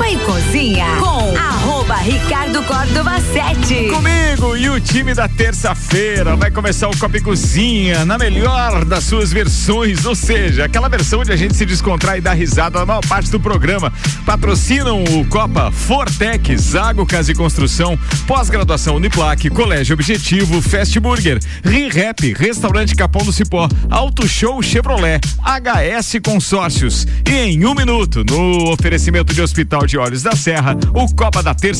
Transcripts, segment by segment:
Copa e Cozinha com arroba Ricardo Córdova 7. Comigo e o time da terça-feira vai começar o Copa e Cozinha na melhor das suas versões, ou seja, aquela versão onde a gente se descontrai e dá risada na maior parte do programa. Patrocinam o Copa Fortec, Zago Casa e Construção, pós-graduação Uniplac, Colégio Objetivo, Fast Burger, ReRap, Restaurante Capão do Cipó, Auto Show Chevrolet, HS Consórcios. E em um minuto, no oferecimento de Hospital de Olhos da Serra, o Copa da Terça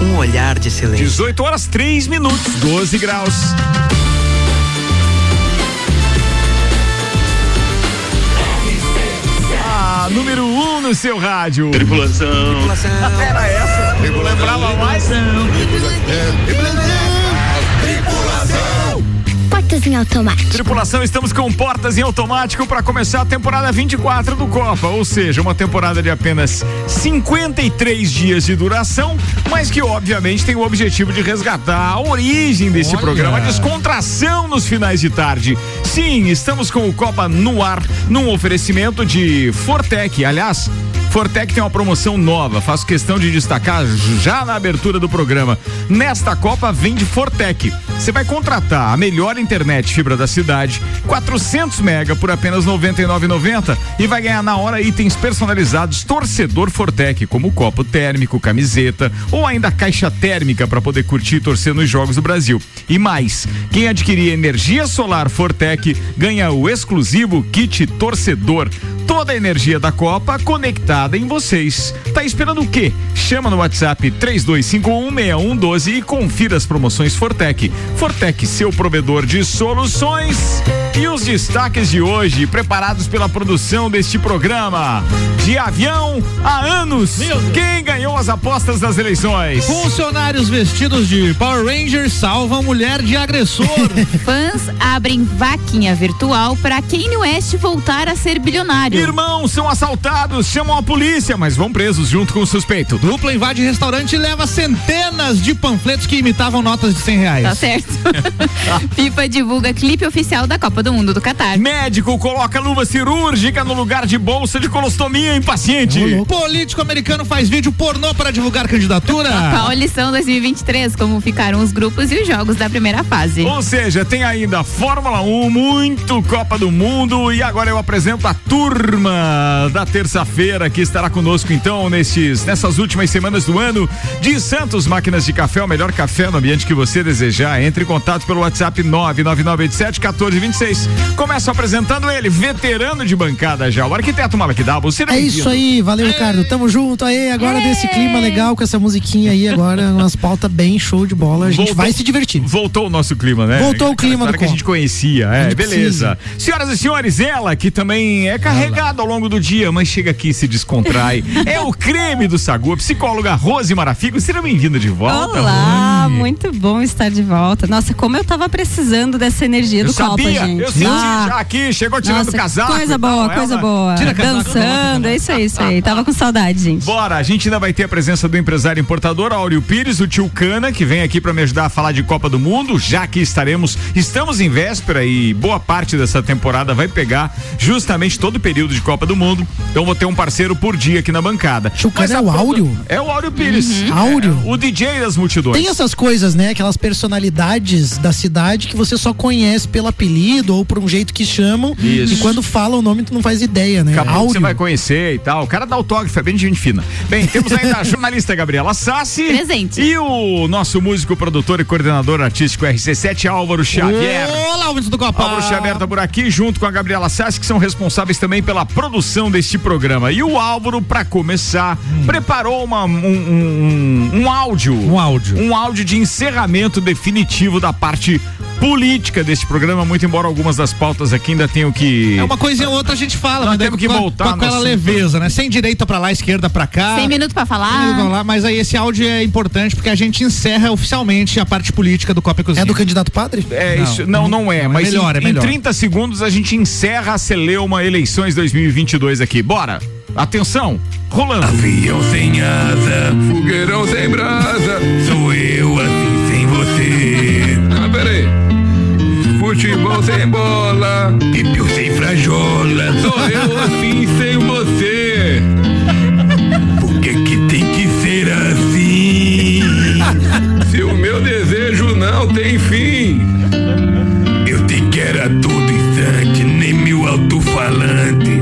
Um olhar de silêncio. 18 horas 3 minutos, 12 graus. A número 1 um no seu rádio. Tripulação. Era essa. Eu lembrava mais. Portas em automático. Tripulação, estamos com portas em automático para começar a temporada 24 do Copa, ou seja, uma temporada de apenas 53 dias de duração, mas que obviamente tem o objetivo de resgatar a origem desse Olha. programa, a descontração nos finais de tarde. Sim, estamos com o Copa no ar, num oferecimento de Fortec. Aliás, Fortec tem uma promoção nova, faço questão de destacar já na abertura do programa. Nesta Copa vem de Fortec. Você vai contratar a melhor internet fibra da cidade, 400 mega por apenas 99,90 e vai ganhar na hora itens personalizados torcedor Fortec, como copo térmico, camiseta ou ainda caixa térmica para poder curtir e torcer nos jogos do Brasil. E mais, quem adquirir energia solar Fortec ganha o exclusivo kit torcedor. Toda a energia da Copa conectada em vocês. Tá esperando o quê? Chama no WhatsApp 32516112 e confira as promoções Fortec. Fortec, seu provedor de soluções. E os destaques de hoje, preparados pela produção deste programa. De avião há anos. Quem ganhou as apostas das eleições? Funcionários vestidos de Power Rangers salvam mulher de agressor. Fãs abrem vaquinha virtual para Kanye West voltar a ser bilionário. Irmãos são assaltados, chamam a polícia, mas vão presos junto com o suspeito. Dupla invade restaurante e leva centenas de panfletos que imitavam notas de 100 reais. Tá certo. FIFA divulga clipe oficial da Copa do Mundo do Catar. Médico coloca luva cirúrgica no lugar de bolsa de colostomia em paciente. Político americano faz vídeo pornô para divulgar candidatura. Qual lição 2023? Como ficaram os grupos e os jogos da primeira fase. Ou seja, tem ainda Fórmula 1, muito Copa do Mundo e agora eu apresento a turma da terça-feira que estará conosco então nestes, nessas últimas semanas do ano de Santos Máquinas de Café, o melhor café no ambiente que você desejar. Entre em contato pelo WhatsApp 99987 1426. Começo apresentando ele, veterano de bancada já, o arquiteto Malakidabo. Seja É isso aí, valeu, Ricardo. Tamo junto aí. Agora desse clima legal com essa musiquinha aí, agora umas pautas bem show de bola. A gente Voltou- vai se divertir. Voltou o nosso clima, né? Voltou o clima do que a gente conhecia, é, gente beleza. Senhoras e senhores, ela que também é carregada ao longo do dia, mas chega aqui e se descontrai. é o creme do Sagu, a psicóloga Rose Marafigo. Seja bem-vinda de volta. Olá, muito bom estar de volta. Nossa, como eu tava precisando dessa energia Eu do Copa, sabia, gente. eu senti Ah, já aqui, chegou tirando nossa, casaco. Coisa boa, tal, coisa ela- boa. Tira Dançando, é isso aí, isso aí. Tava com saudade, gente. Bora, a gente ainda vai ter a presença do empresário importador Áureo Pires, o tio Cana, que vem aqui para me ajudar a falar de Copa do Mundo, já que estaremos, estamos em véspera e boa parte dessa temporada vai pegar justamente todo o período de Copa do Mundo. Então vou ter um parceiro por dia aqui na bancada. Tio Cana Mas a é o Áureo? É o Áureo Pires. Áureo? É, o DJ das multidões. Tem essas coisas né? Aquelas personalidades da cidade que você só conhece pelo apelido ou por um jeito que chamam. Isso. E quando fala o nome, tu não faz ideia, né? Acabou que Áudio. você vai conhecer e tal. O cara dá autógrafo, é bem de gente fina. Bem, temos ainda a jornalista Gabriela Sassi. Presente. E o nosso músico, produtor e coordenador artístico RC7, Álvaro Xavier. Olá, ouvintes do Copa. Álvaro Xavier tá por aqui, junto com a Gabriela Sassi, que são responsáveis também pela produção deste programa. E o Álvaro, pra começar, preparou uma- um, um- um áudio. Um áudio. Um áudio de encerramento definitivo da parte política deste programa, muito embora algumas das pautas aqui ainda tenham que. É uma coisinha ou outra a gente fala, Nós mas temos que com, a- voltar com aquela leveza, né? Sem direita pra lá, esquerda pra cá. Sem minuto pra Vamos falar. lá, mas aí esse áudio é importante porque a gente encerra oficialmente a parte política do Copa e Cozinha. É do candidato padre? É, Não, isso, não, não é, não, é mas melhor, em, é melhor. em 30 segundos a gente encerra a Celeuma Eleições 2022 aqui. Bora! Atenção, rolando. Avião sem asa, fogueirão sem brasa, sou eu Sem bola, pipiu sem frajola, sou eu assim sem você. Por que que tem que ser assim? Se o meu desejo não tem fim. Eu te quero a todo instante, nem meu alto-falante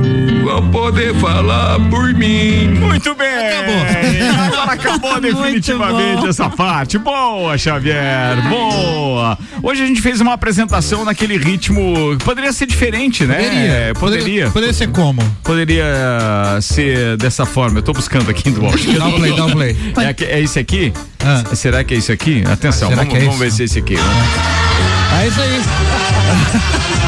vão poder falar por mim. Muito bem! Acabou definitivamente essa parte. Boa, Xavier! Boa! Hoje a gente fez uma apresentação naquele ritmo. Poderia ser diferente, né? É, Poderia. Poderia ser como? Poderia ser dessa forma. Eu tô buscando aqui do áudio. Dá um play, dá um play. É, é esse aqui? Ah. Será que é isso aqui? Atenção, Será vamos, é vamos ver se é esse aqui. É isso aí.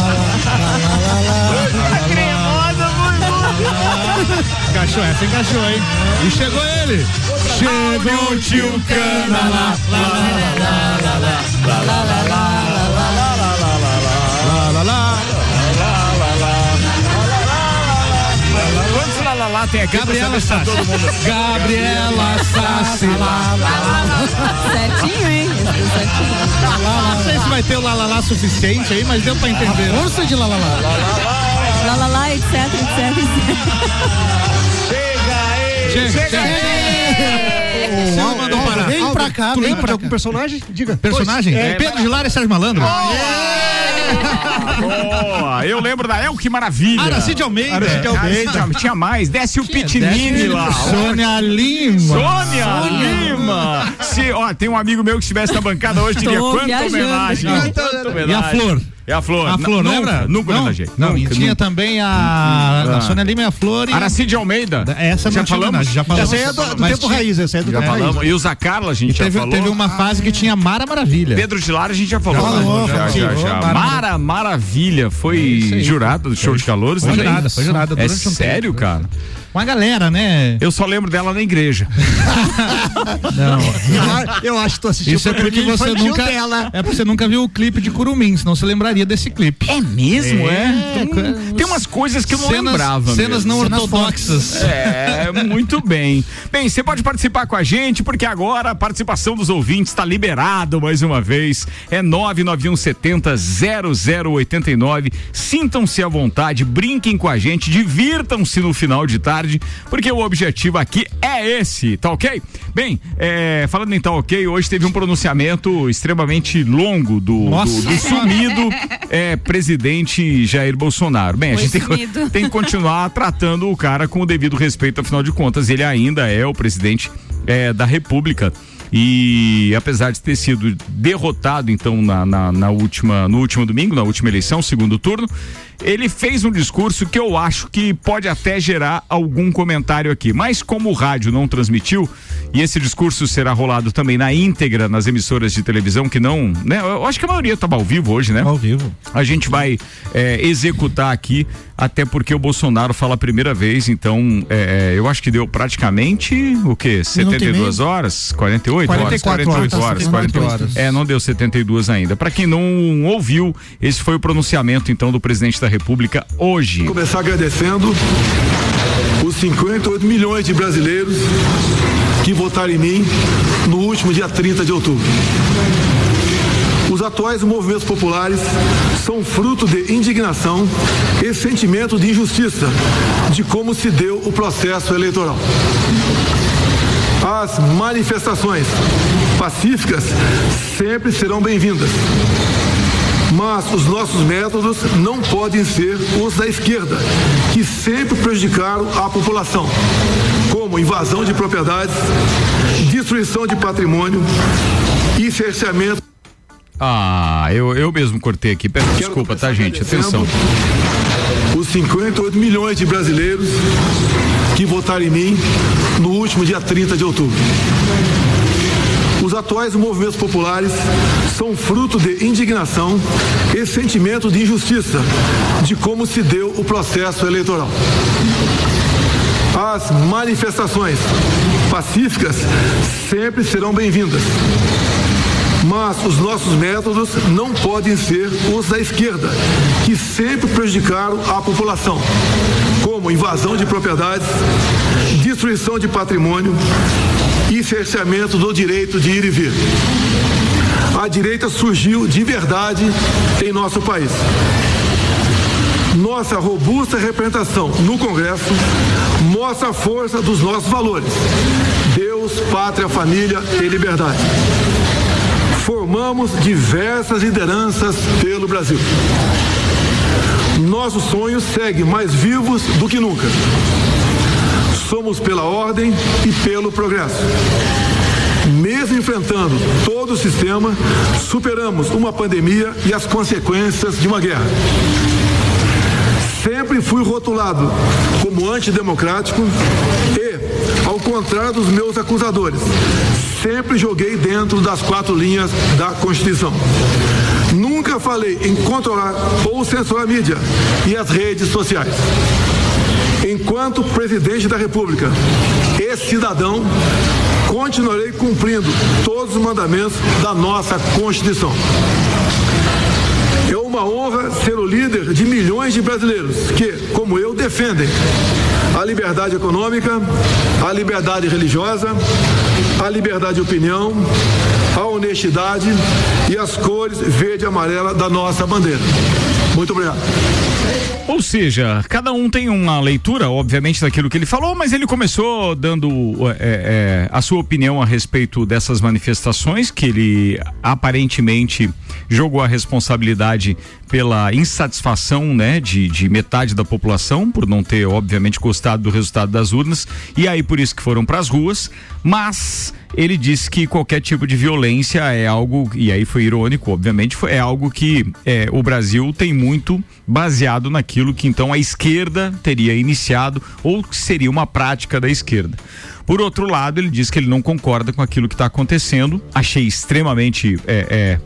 Encaixou essa, encaixou, hein? E chegou ele. Chegou o tio Cana lá, lá, lá, lá, lá, lá, lá, lá, lá, lá, lá, lá, lá, lá, lá, lá. Quantos lá, lá, lá tem aqui? Gabriela Pra saber se tá Sassi. todo mundo. Gabriela Sassi. Lá, lá, lá. Certinho, hein? Esse certinho. Não sei se vai ter o lalala suficiente aí, mas deu pra entender. Força de lá, lá, lá. Lá, lá, lá, etc, etc, Chega, chega. Você não mandou parar. Vem pra cá, Tu vem lembra de pra cá. algum personagem? Diga. Personagem? É, Pedro de Lara e Sérgio Malandro. Boa! Eu lembro da El, que maravilha! Aracide Almeida. Aracide Almeida. Tinha, tinha mais, desce o Pitinini lá. Sônia Lima. Sônia Lima! Se, ó, tem um amigo meu que estivesse na bancada hoje, diria viajando. homenagem. E a. Flor? E a Flor. A Flor, Nunca, lembra? Nunca não, homenagei. Não, e tinha também a, a Sônia Lima e a Flor. E... Aracide Almeida. Essa já não falamos? já falamos. Essa é do, do tempo raiz, essa aí é do Já tempo raiz. falamos. E o Zacarla, a gente já falou. teve uma fase que tinha Mara Maravilha. Pedro de Lara a gente já falou. falou, já, já, já. Mara- Mara Maravilha foi aí. jurada do show de calores Foi também. jurada, foi jurada É sério, tempo. cara? Uma galera, né? Eu só lembro dela na igreja. Não. Eu acho que tu assistiu Isso é porque você nunca. dela. É porque você nunca viu o clipe de Curumim, senão você lembraria desse clipe. É mesmo, é? Tem, É. tem umas coisas que eu não cenas, lembrava. Cenas mesmo. não ortodoxas. É, muito bem. Bem, você pode participar com a gente, porque agora a participação dos ouvintes está liberado mais uma vez. É 99170 0089. Sintam-se à vontade, brinquem com a gente, divirtam-se no final de tarde, porque o objetivo aqui é esse, tá ok? Bem, é, falando em tá ok, hoje teve um pronunciamento extremamente longo do, Nossa do, do sumido é, presidente Jair Bolsonaro. Bem, a Foi gente tem, tem que continuar tratando o cara com o devido respeito, afinal de contas, ele ainda é o presidente é, da República. E apesar de ter sido derrotado, então, na, na, na última, no último domingo, na última eleição, segundo turno, ele fez um discurso que eu acho que pode até gerar algum comentário aqui. Mas como o rádio não transmitiu, e esse discurso será rolado também na íntegra nas emissoras de televisão que não, né? Eu acho que a maioria estava ao vivo hoje, né? Ao vivo. A gente vai é, executar aqui, até porque o Bolsonaro fala a primeira vez, então é, eu acho que deu praticamente o quê? 72 horas? 48 horas? 44 48 horas, horas. 48 48 É, não deu 72 ainda. Para quem não ouviu, esse foi o pronunciamento então do presidente da República hoje. Começar agradecendo os 58 milhões de brasileiros que votaram em mim no último dia 30 de outubro. Os atuais movimentos populares são fruto de indignação e sentimento de injustiça de como se deu o processo eleitoral. As manifestações pacíficas sempre serão bem-vindas. Mas os nossos métodos não podem ser os da esquerda, que sempre prejudicaram a população, como invasão de propriedades, destruição de patrimônio e cerceamento. Ah, eu, eu mesmo cortei aqui. Peço desculpa, tá, gente? Atenção. Os 58 milhões de brasileiros que votaram em mim no último dia 30 de outubro. Os atuais movimentos populares são fruto de indignação e sentimento de injustiça de como se deu o processo eleitoral. As manifestações pacíficas sempre serão bem-vindas. Mas os nossos métodos não podem ser os da esquerda, que sempre prejudicaram a população, como invasão de propriedades, destruição de patrimônio e cerceamento do direito de ir e vir. A direita surgiu de verdade em nosso país. Nossa robusta representação no Congresso mostra a força dos nossos valores: Deus, pátria, família e liberdade. Formamos diversas lideranças pelo Brasil. Nossos sonhos seguem mais vivos do que nunca. Somos pela ordem e pelo progresso. Mesmo enfrentando todo o sistema, superamos uma pandemia e as consequências de uma guerra. Sempre fui rotulado como antidemocrático e, ao contrário dos meus acusadores, sempre joguei dentro das quatro linhas da Constituição. Nunca falei em controlar ou censurar a mídia e as redes sociais. Enquanto presidente da República e cidadão, continuarei cumprindo todos os mandamentos da nossa Constituição. É uma honra ser o líder de milhões de brasileiros que, como eu, defendem a liberdade econômica, a liberdade religiosa, a liberdade de opinião, a honestidade e as cores verde e amarela da nossa bandeira. Muito obrigado. Ou seja, cada um tem uma leitura, obviamente, daquilo que ele falou, mas ele começou dando é, é, a sua opinião a respeito dessas manifestações, que ele aparentemente jogou a responsabilidade pela insatisfação, né, de, de metade da população, por não ter, obviamente, gostado do resultado das urnas, e aí por isso que foram para as ruas, mas ele disse que qualquer tipo de violência é algo, e aí foi irônico, obviamente, foi, é algo que é, o Brasil tem muito baseado naquilo que então a esquerda teria iniciado ou que seria uma prática da esquerda. Por outro lado, ele diz que ele não concorda com aquilo que está acontecendo. Achei extremamente é, é,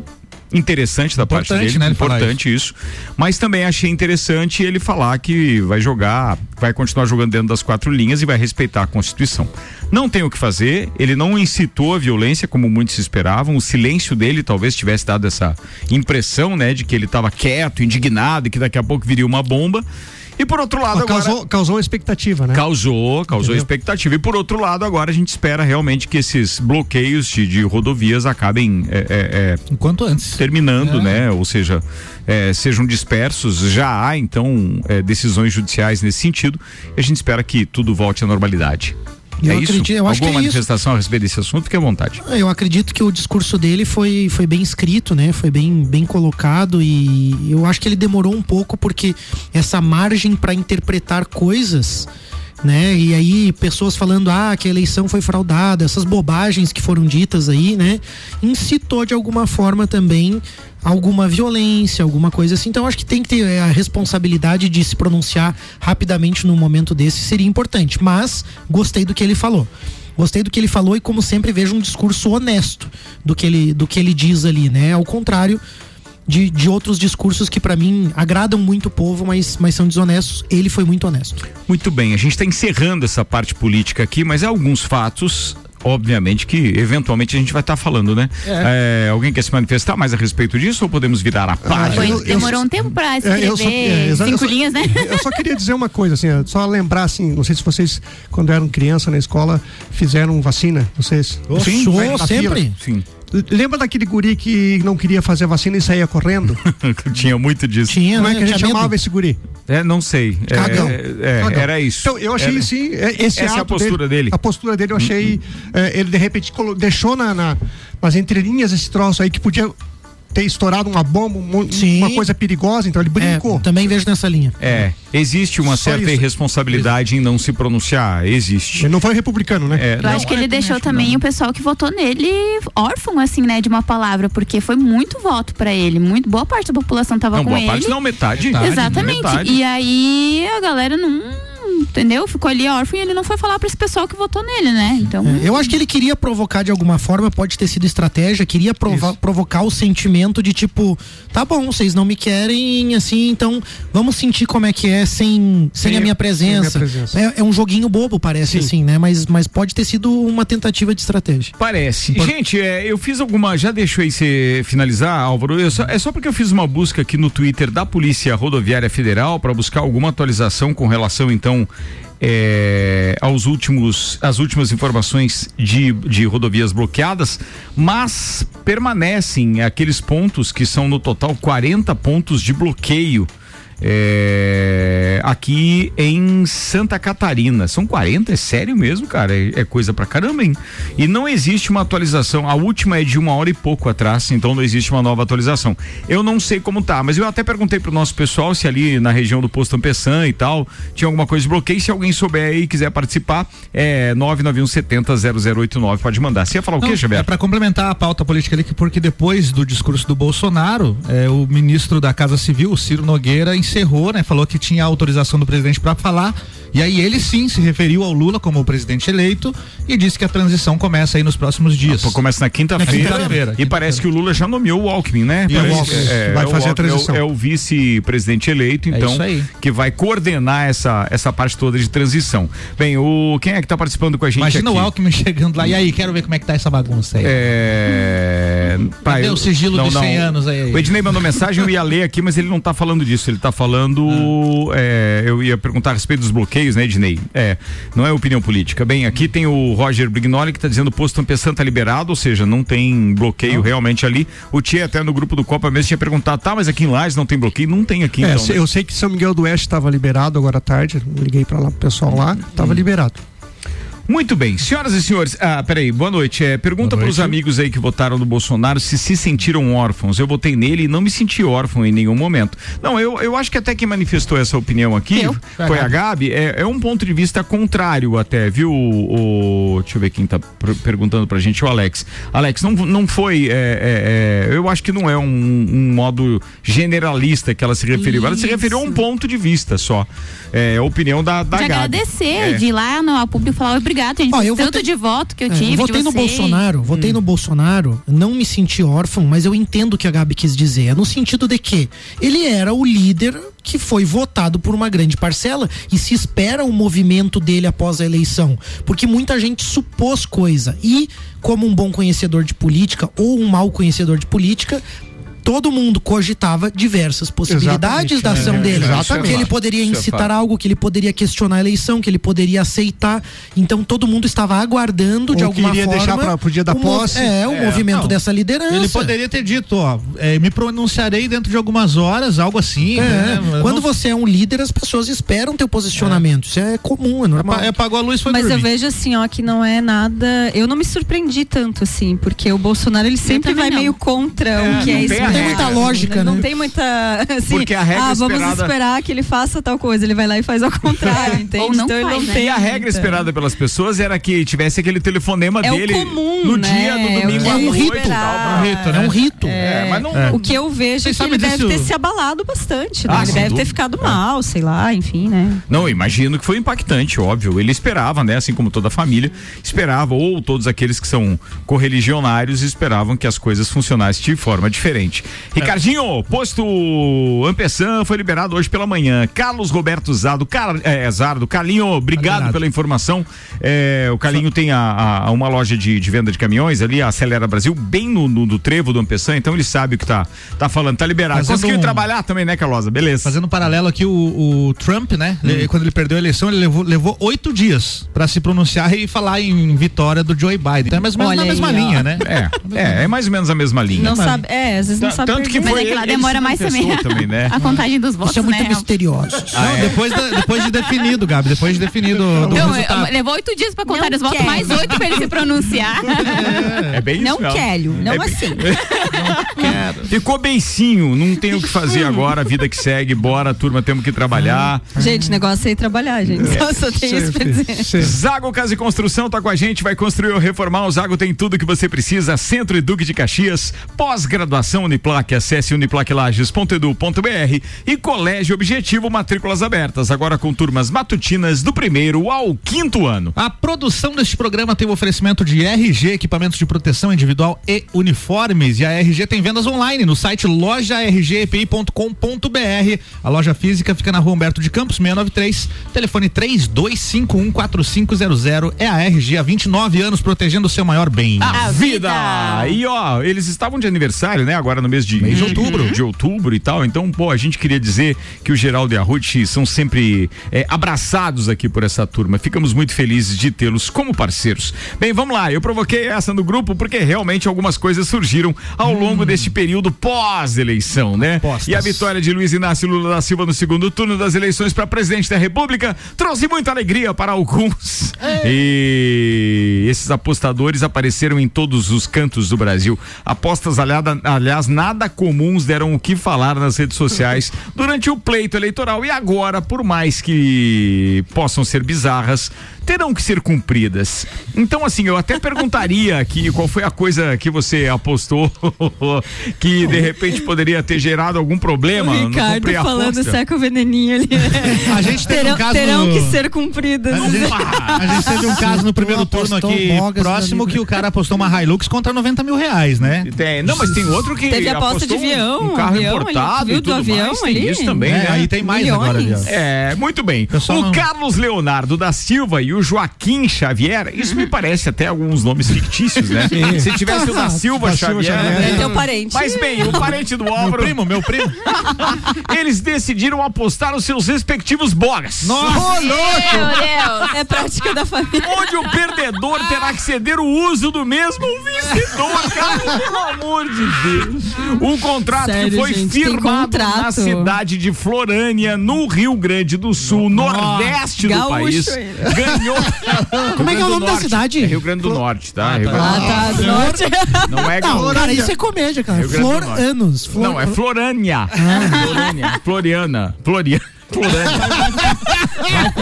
interessante da parte Importante, dele, né, importante isso. Mas também achei interessante ele falar que vai jogar, vai continuar jogando dentro das quatro linhas e vai respeitar a Constituição. Não tem o que fazer, ele não incitou a violência como muitos esperavam. O silêncio dele talvez tivesse dado essa impressão, né, de que ele estava quieto, indignado e que daqui a pouco viria uma bomba. E por outro lado, Mas agora. causou, causou uma expectativa, né? Causou, causou Entendeu? expectativa. E por outro lado, agora a gente espera realmente que esses bloqueios de, de rodovias acabem é, é, é, Enquanto antes. terminando, É. né? Ou seja, é, sejam dispersos. Já há, então, é, decisões judiciais nesse sentido. E a gente espera que tudo volte à normalidade. Eu é isso? acredito- acho Alguma que é isso. manifestação a respeito desse assunto? Fique à vontade. Eu acredito que o discurso dele foi, foi bem escrito, né? Foi bem, bem colocado e eu acho que ele demorou um pouco porque essa margem para interpretar coisas né? E aí pessoas falando ah, que a eleição foi fraudada, essas bobagens que foram ditas aí, né? Incitou de alguma forma também alguma violência, alguma coisa assim. Então acho que tem que ter é, a responsabilidade de se pronunciar rapidamente num momento desse seria importante. Mas gostei do que ele falou. Gostei do que ele falou e como sempre vejo um discurso honesto do que ele do que ele diz ali, né? Ao contrário de, de outros discursos que pra mim agradam muito o povo, mas, mas são desonestos. Ele foi muito honesto. Muito bem, a gente está encerrando essa parte política aqui, mas há alguns fatos. Obviamente que eventualmente a gente vai estar falando, né? É, alguém quer se manifestar mais a respeito disso ou podemos virar a página? Foi- demorou um tempo pra escrever eu só- é, eu cinco só- linhas, né? Eu só queria dizer uma coisa, assim, ó, só lembrar, assim, não sei se vocês, quando eram criança na escola, fizeram vacina, vocês? Sim, Sou, Na fila. sempre. Sim. Lembra daquele guri que não queria fazer vacina e saía correndo? Tinha muito disso. Tinha, Como é né? que a gente Tinha medo. chamava esse guri? É, não sei. É, Cagão. é, Cagão. era isso. Então, eu achei Era- assim, é, esse Essa é a postura dele. A postura dele eu achei, é, ele de repente colo- deixou na, na- nas entrelinhas esse troço aí que podia ter estourado uma bomba, um- uma coisa perigosa, então ele É, brincou. também vejo nessa linha. É, existe uma Só certa isso. irresponsabilidade em não se pronunciar. Existe. Ele não foi republicano, né? É, Eu não, acho que é, ele deixou acho que também não. o pessoal que votou nele órfão, assim, né, de uma palavra, porque foi muito voto pra ele. Muito, boa parte da população tava Não, com boa ele. parte não, metade. Exatamente. Metade. E aí a galera não. Entendeu? Ficou ali órfão e ele não foi falar pra esse pessoal que votou nele, né? Então. É, eu acho que ele queria provocar de alguma forma, pode ter sido estratégia, queria prova- provocar o sentimento de tipo, tá bom, vocês não me querem assim, então vamos sentir como é que é sem, sem, Sem a minha presença. a minha presença. É, é um joguinho bobo, parece Sim. assim, né? Mas, mas pode ter sido uma tentativa de estratégia. Parece. Gente, é, eu fiz alguma. Já deixou aí você finalizar, Álvaro? Eu só- é só porque eu fiz uma busca aqui no Twitter da Polícia Rodoviária Federal para buscar alguma atualização com relação, então. É, aos últimos as últimas informações de, de rodovias bloqueadas, mas permanecem aqueles pontos que são no total 40 pontos de bloqueio é, aqui em Santa Catarina. São 40? É sério mesmo, cara? É, é coisa pra caramba, hein? E não existe uma atualização. A última é de uma hora e pouco atrás, então não existe uma nova atualização. Eu não sei como tá, mas eu até perguntei pro nosso pessoal se ali na região do posto Ampeçan e tal tinha alguma coisa de bloqueio. Se alguém souber aí e quiser participar, é 991700089. Pode mandar. Você ia falar o quê, Não, Xavier? É para complementar a pauta política ali, que porque depois do discurso do Bolsonaro, é, o ministro da Casa Civil, o Ciro Nogueira, encerrou, né? Falou que tinha autorização do presidente para falar. E aí ele sim se referiu ao Lula como o presidente eleito e disse que a transição começa aí nos próximos dias. Pô, Começa na quinta-feira. quinta-feira, e parece que o Lula já nomeou o Alckmin, né? E Parece o que vai o fazer a Alckmin, transição. É o, é o vice-presidente eleito, É então, que vai coordenar essa, essa parte toda de transição. Bem, o quem é que tá participando com a gente Imagina aqui? o Alckmin chegando lá. E aí, quero ver como é que tá essa bagunça aí. É... Pai, Cadê o sigilo de 100 anos aí? O Ednei mandou mensagem, eu ia ler aqui, mas ele não tá falando disso. Ele tá falando. Ah. é, eu ia perguntar a respeito dos bloqueios, né, Ednei? É, não é opinião política. Bem, aqui tem o Roger Brignoli que tá dizendo o posto Ampessan tá liberado, ou seja, não tem bloqueio realmente ali. O Tia até no grupo do Copa mesmo tinha perguntado, tá, mas aqui em Lages não tem bloqueio? Não tem aqui, É, então. se- né? eu sei que São Miguel do Oeste estava liberado agora à tarde. Liguei para lá pro pessoal lá, estava Hum. liberado. Muito bem, senhoras e senhores, ah, peraí, boa noite. É, pergunta para os amigos aí que votaram no Bolsonaro se se sentiram órfãos. Eu votei nele e não me senti órfão em nenhum momento. Não, eu, eu acho que até quem manifestou essa opinião aqui Eu. foi a Gabi. É, é um ponto de vista contrário até, viu? O, deixa eu ver quem tá per- perguntando pra gente, o Alex. Alex, não, não foi. é, é, é, eu acho que não é um, um modo generalista que ela se referiu. Ela se Isso. referiu a um ponto de vista só. É a opinião da, da de Gabi. agradecer, É. de ir lá no público falar obrigado, gente. Ó, eu tanto votei- de voto que eu É, tive. votei de no. Bolsonaro, votei no Bolsonaro, não me senti órfão, mas eu entendo o que a Gabi quis dizer. É no sentido de que ele era o líder que foi votado por uma grande parcela e se espera o movimento dele após a eleição. Porque muita gente supôs coisa. E, como um bom conhecedor de política ou um mau conhecedor de política, todo mundo cogitava diversas possibilidades Exatamente, da ação é, dele. exatamente. Que ele poderia Isso é incitar algo, que ele poderia questionar a eleição, que ele poderia aceitar. Então todo mundo estava aguardando de Ou alguma queria forma. deixar pra- pro dia da o posse. É, o É, movimento não. dessa liderança. Ele poderia ter dito, ó, é, me pronunciarei dentro de algumas horas, algo assim. É, né? Quando não- você é um líder, as pessoas esperam teu posicionamento. Isso é comum, é normal. É, apagou a luz foi Mas eu dormir. vejo assim, ó, que não é nada. Eu não me surpreendi tanto, assim, porque o Bolsonaro ele sempre vai não. meio contra É, o que é não tem tem muita lógica, Não né? tem muita. Assim, Porque a regra ah, vamos esperada- esperar que ele faça tal coisa. Ele vai lá e faz ao contrário, entende? Ou não então ele faz, não né? tem. E a regra esperada pelas pessoas era que tivesse aquele telefonema É dele comum, no né? dia do É domingo à é noite. rito. tal. É um rito, né? É um rito. É, mas não, O que eu vejo é que ele deve disso? ter se abalado bastante, né? Ah, ele deve dúvida. ter ficado mal, sei lá, enfim, né? Não, imagino que foi impactante, óbvio. Ele esperava, né? Assim como toda a família, esperava, ou todos aqueles que são correligionários esperavam que as coisas funcionassem de forma diferente. Ricardinho, posto Ampessan foi liberado hoje pela manhã. Carlos Roberto Zado, Car, é, Zardo, Calinho, obrigado pela informação. É, o Calinho tem a, a- uma loja de, de venda de caminhões ali, a Acelera Brasil, bem no, no, no trevo do Ampessan, então ele sabe o que tá, tá falando, tá liberado. Fazendo Conseguiu um- trabalhar também, né, Carlosa? Beleza. Fazendo um paralelo aqui, o, o Trump, né? Hum. ele- quando ele perdeu a eleição, ele levou, levou oito dias pra se pronunciar e falar em vitória do Joe Biden. Então é mais ou menos na aí, mesma ó. linha, né? É, é, é mais ou menos a mesma linha. Não sabe, é, às vezes não Tanto que foi é que lá ele- demora mais também. também, né? A contagem dos votos, Isso é muito né? misterioso. Não, depois, da- depois de definido, Gabi, depois de definido do Não, resultado. eu- levou oito dias pra contar Não os votos, quero. mais oito pra ele se pronunciar. É bem isso. Não mesmo. quero, não É bem- assim. Ficou beicinho, não tem o que fazer agora, a vida que segue, bora, turma, temos que trabalhar. Gente, negócio é ir trabalhar, gente. Só, só tem isso pra dizer. Zago Casa e Construção tá com a gente, vai construir ou reformar. O Zago tem tudo que você precisa. Centro e Duque de Caxias, pós-graduação Uniplac, acesse uniplaclages.edu.br e Colégio Objetivo Matrículas Abertas, agora com turmas matutinas do primeiro ao quinto ano. A produção deste programa tem o oferecimento de RG, equipamentos de proteção individual e uniformes. E a RG tem vendas online no site lojargpi.com.br. A loja física fica na rua Humberto de Campos, 693. Telefone 32514500. É a RG há 29 anos protegendo o seu maior bem. A vida! E ó, eles estavam de aniversário, né? Agora no mês de, Mês de outubro. De outubro e tal. Então, pô, a gente queria dizer que o Geraldo e a Ruth são sempre é, abraçados aqui por essa turma. Ficamos muito felizes de tê-los como parceiros. Bem, vamos lá. Eu provoquei essa no grupo porque realmente algumas coisas surgiram ao longo deste período pós-eleição, né? Apostas. E a vitória de Luiz Inácio Lula da Silva no segundo turno das eleições para presidente da República trouxe muita alegria para alguns. E esses apostadores apareceram em todos os cantos do Brasil. Apostas, aliás, nada comuns deram o que falar nas redes sociais durante o pleito eleitoral. E agora, por mais que possam ser bizarras, terão que ser cumpridas. Então, assim, eu até perguntaria aqui qual foi a coisa que você apostou que de repente poderia ter gerado algum problema. O Ricardo falando aposta. seca o veneninho ali. né? A gente teve terão, um caso terão no- que ser cumpridas. A gente, a gente teve um caso no primeiro turno aqui bogas próximo que o cara apostou uma Hilux contra 90 mil reais, né? Tem, não, mas tem outro que Teve aposta apostou de avião, um, carro avião importado viu e do tudo avião mais. Tem ali? isso também, É, né? aí tem mais agora, Milhões. Bia. É, muito bem. Pessoal o não- Carlos Leonardo da Silva e o Joaquim Xavier, isso me parece até alguns nomes fictícios, né? Se tivesse o da Silva Da Silva Xavier. Xavier. É teu parente. Mas bem, o parente do Meu Álvaro, primo, meu primo. eles decidiram apostar os seus respectivos bogas. Nossa! Meu Deus! É prática da família. Onde o perdedor terá que ceder o uso do mesmo vencedor, cara. Pelo amor de Deus. Um contrato que Sério, foi gente, firmado na cidade de Florânia, no Rio Grande do Sul, nordeste do gaúcho país. Ganhou. Como é que é o nome da cidade? É Rio Grande do Norte, tá? Rio Grande do Ah, Norte. tá. do Norte. Não é Não, cara, isso é comédia, cara. Do Flor Norte. anos. Flor... Não, é Florânia. Florânia. Floriana. Floriana. Florânia.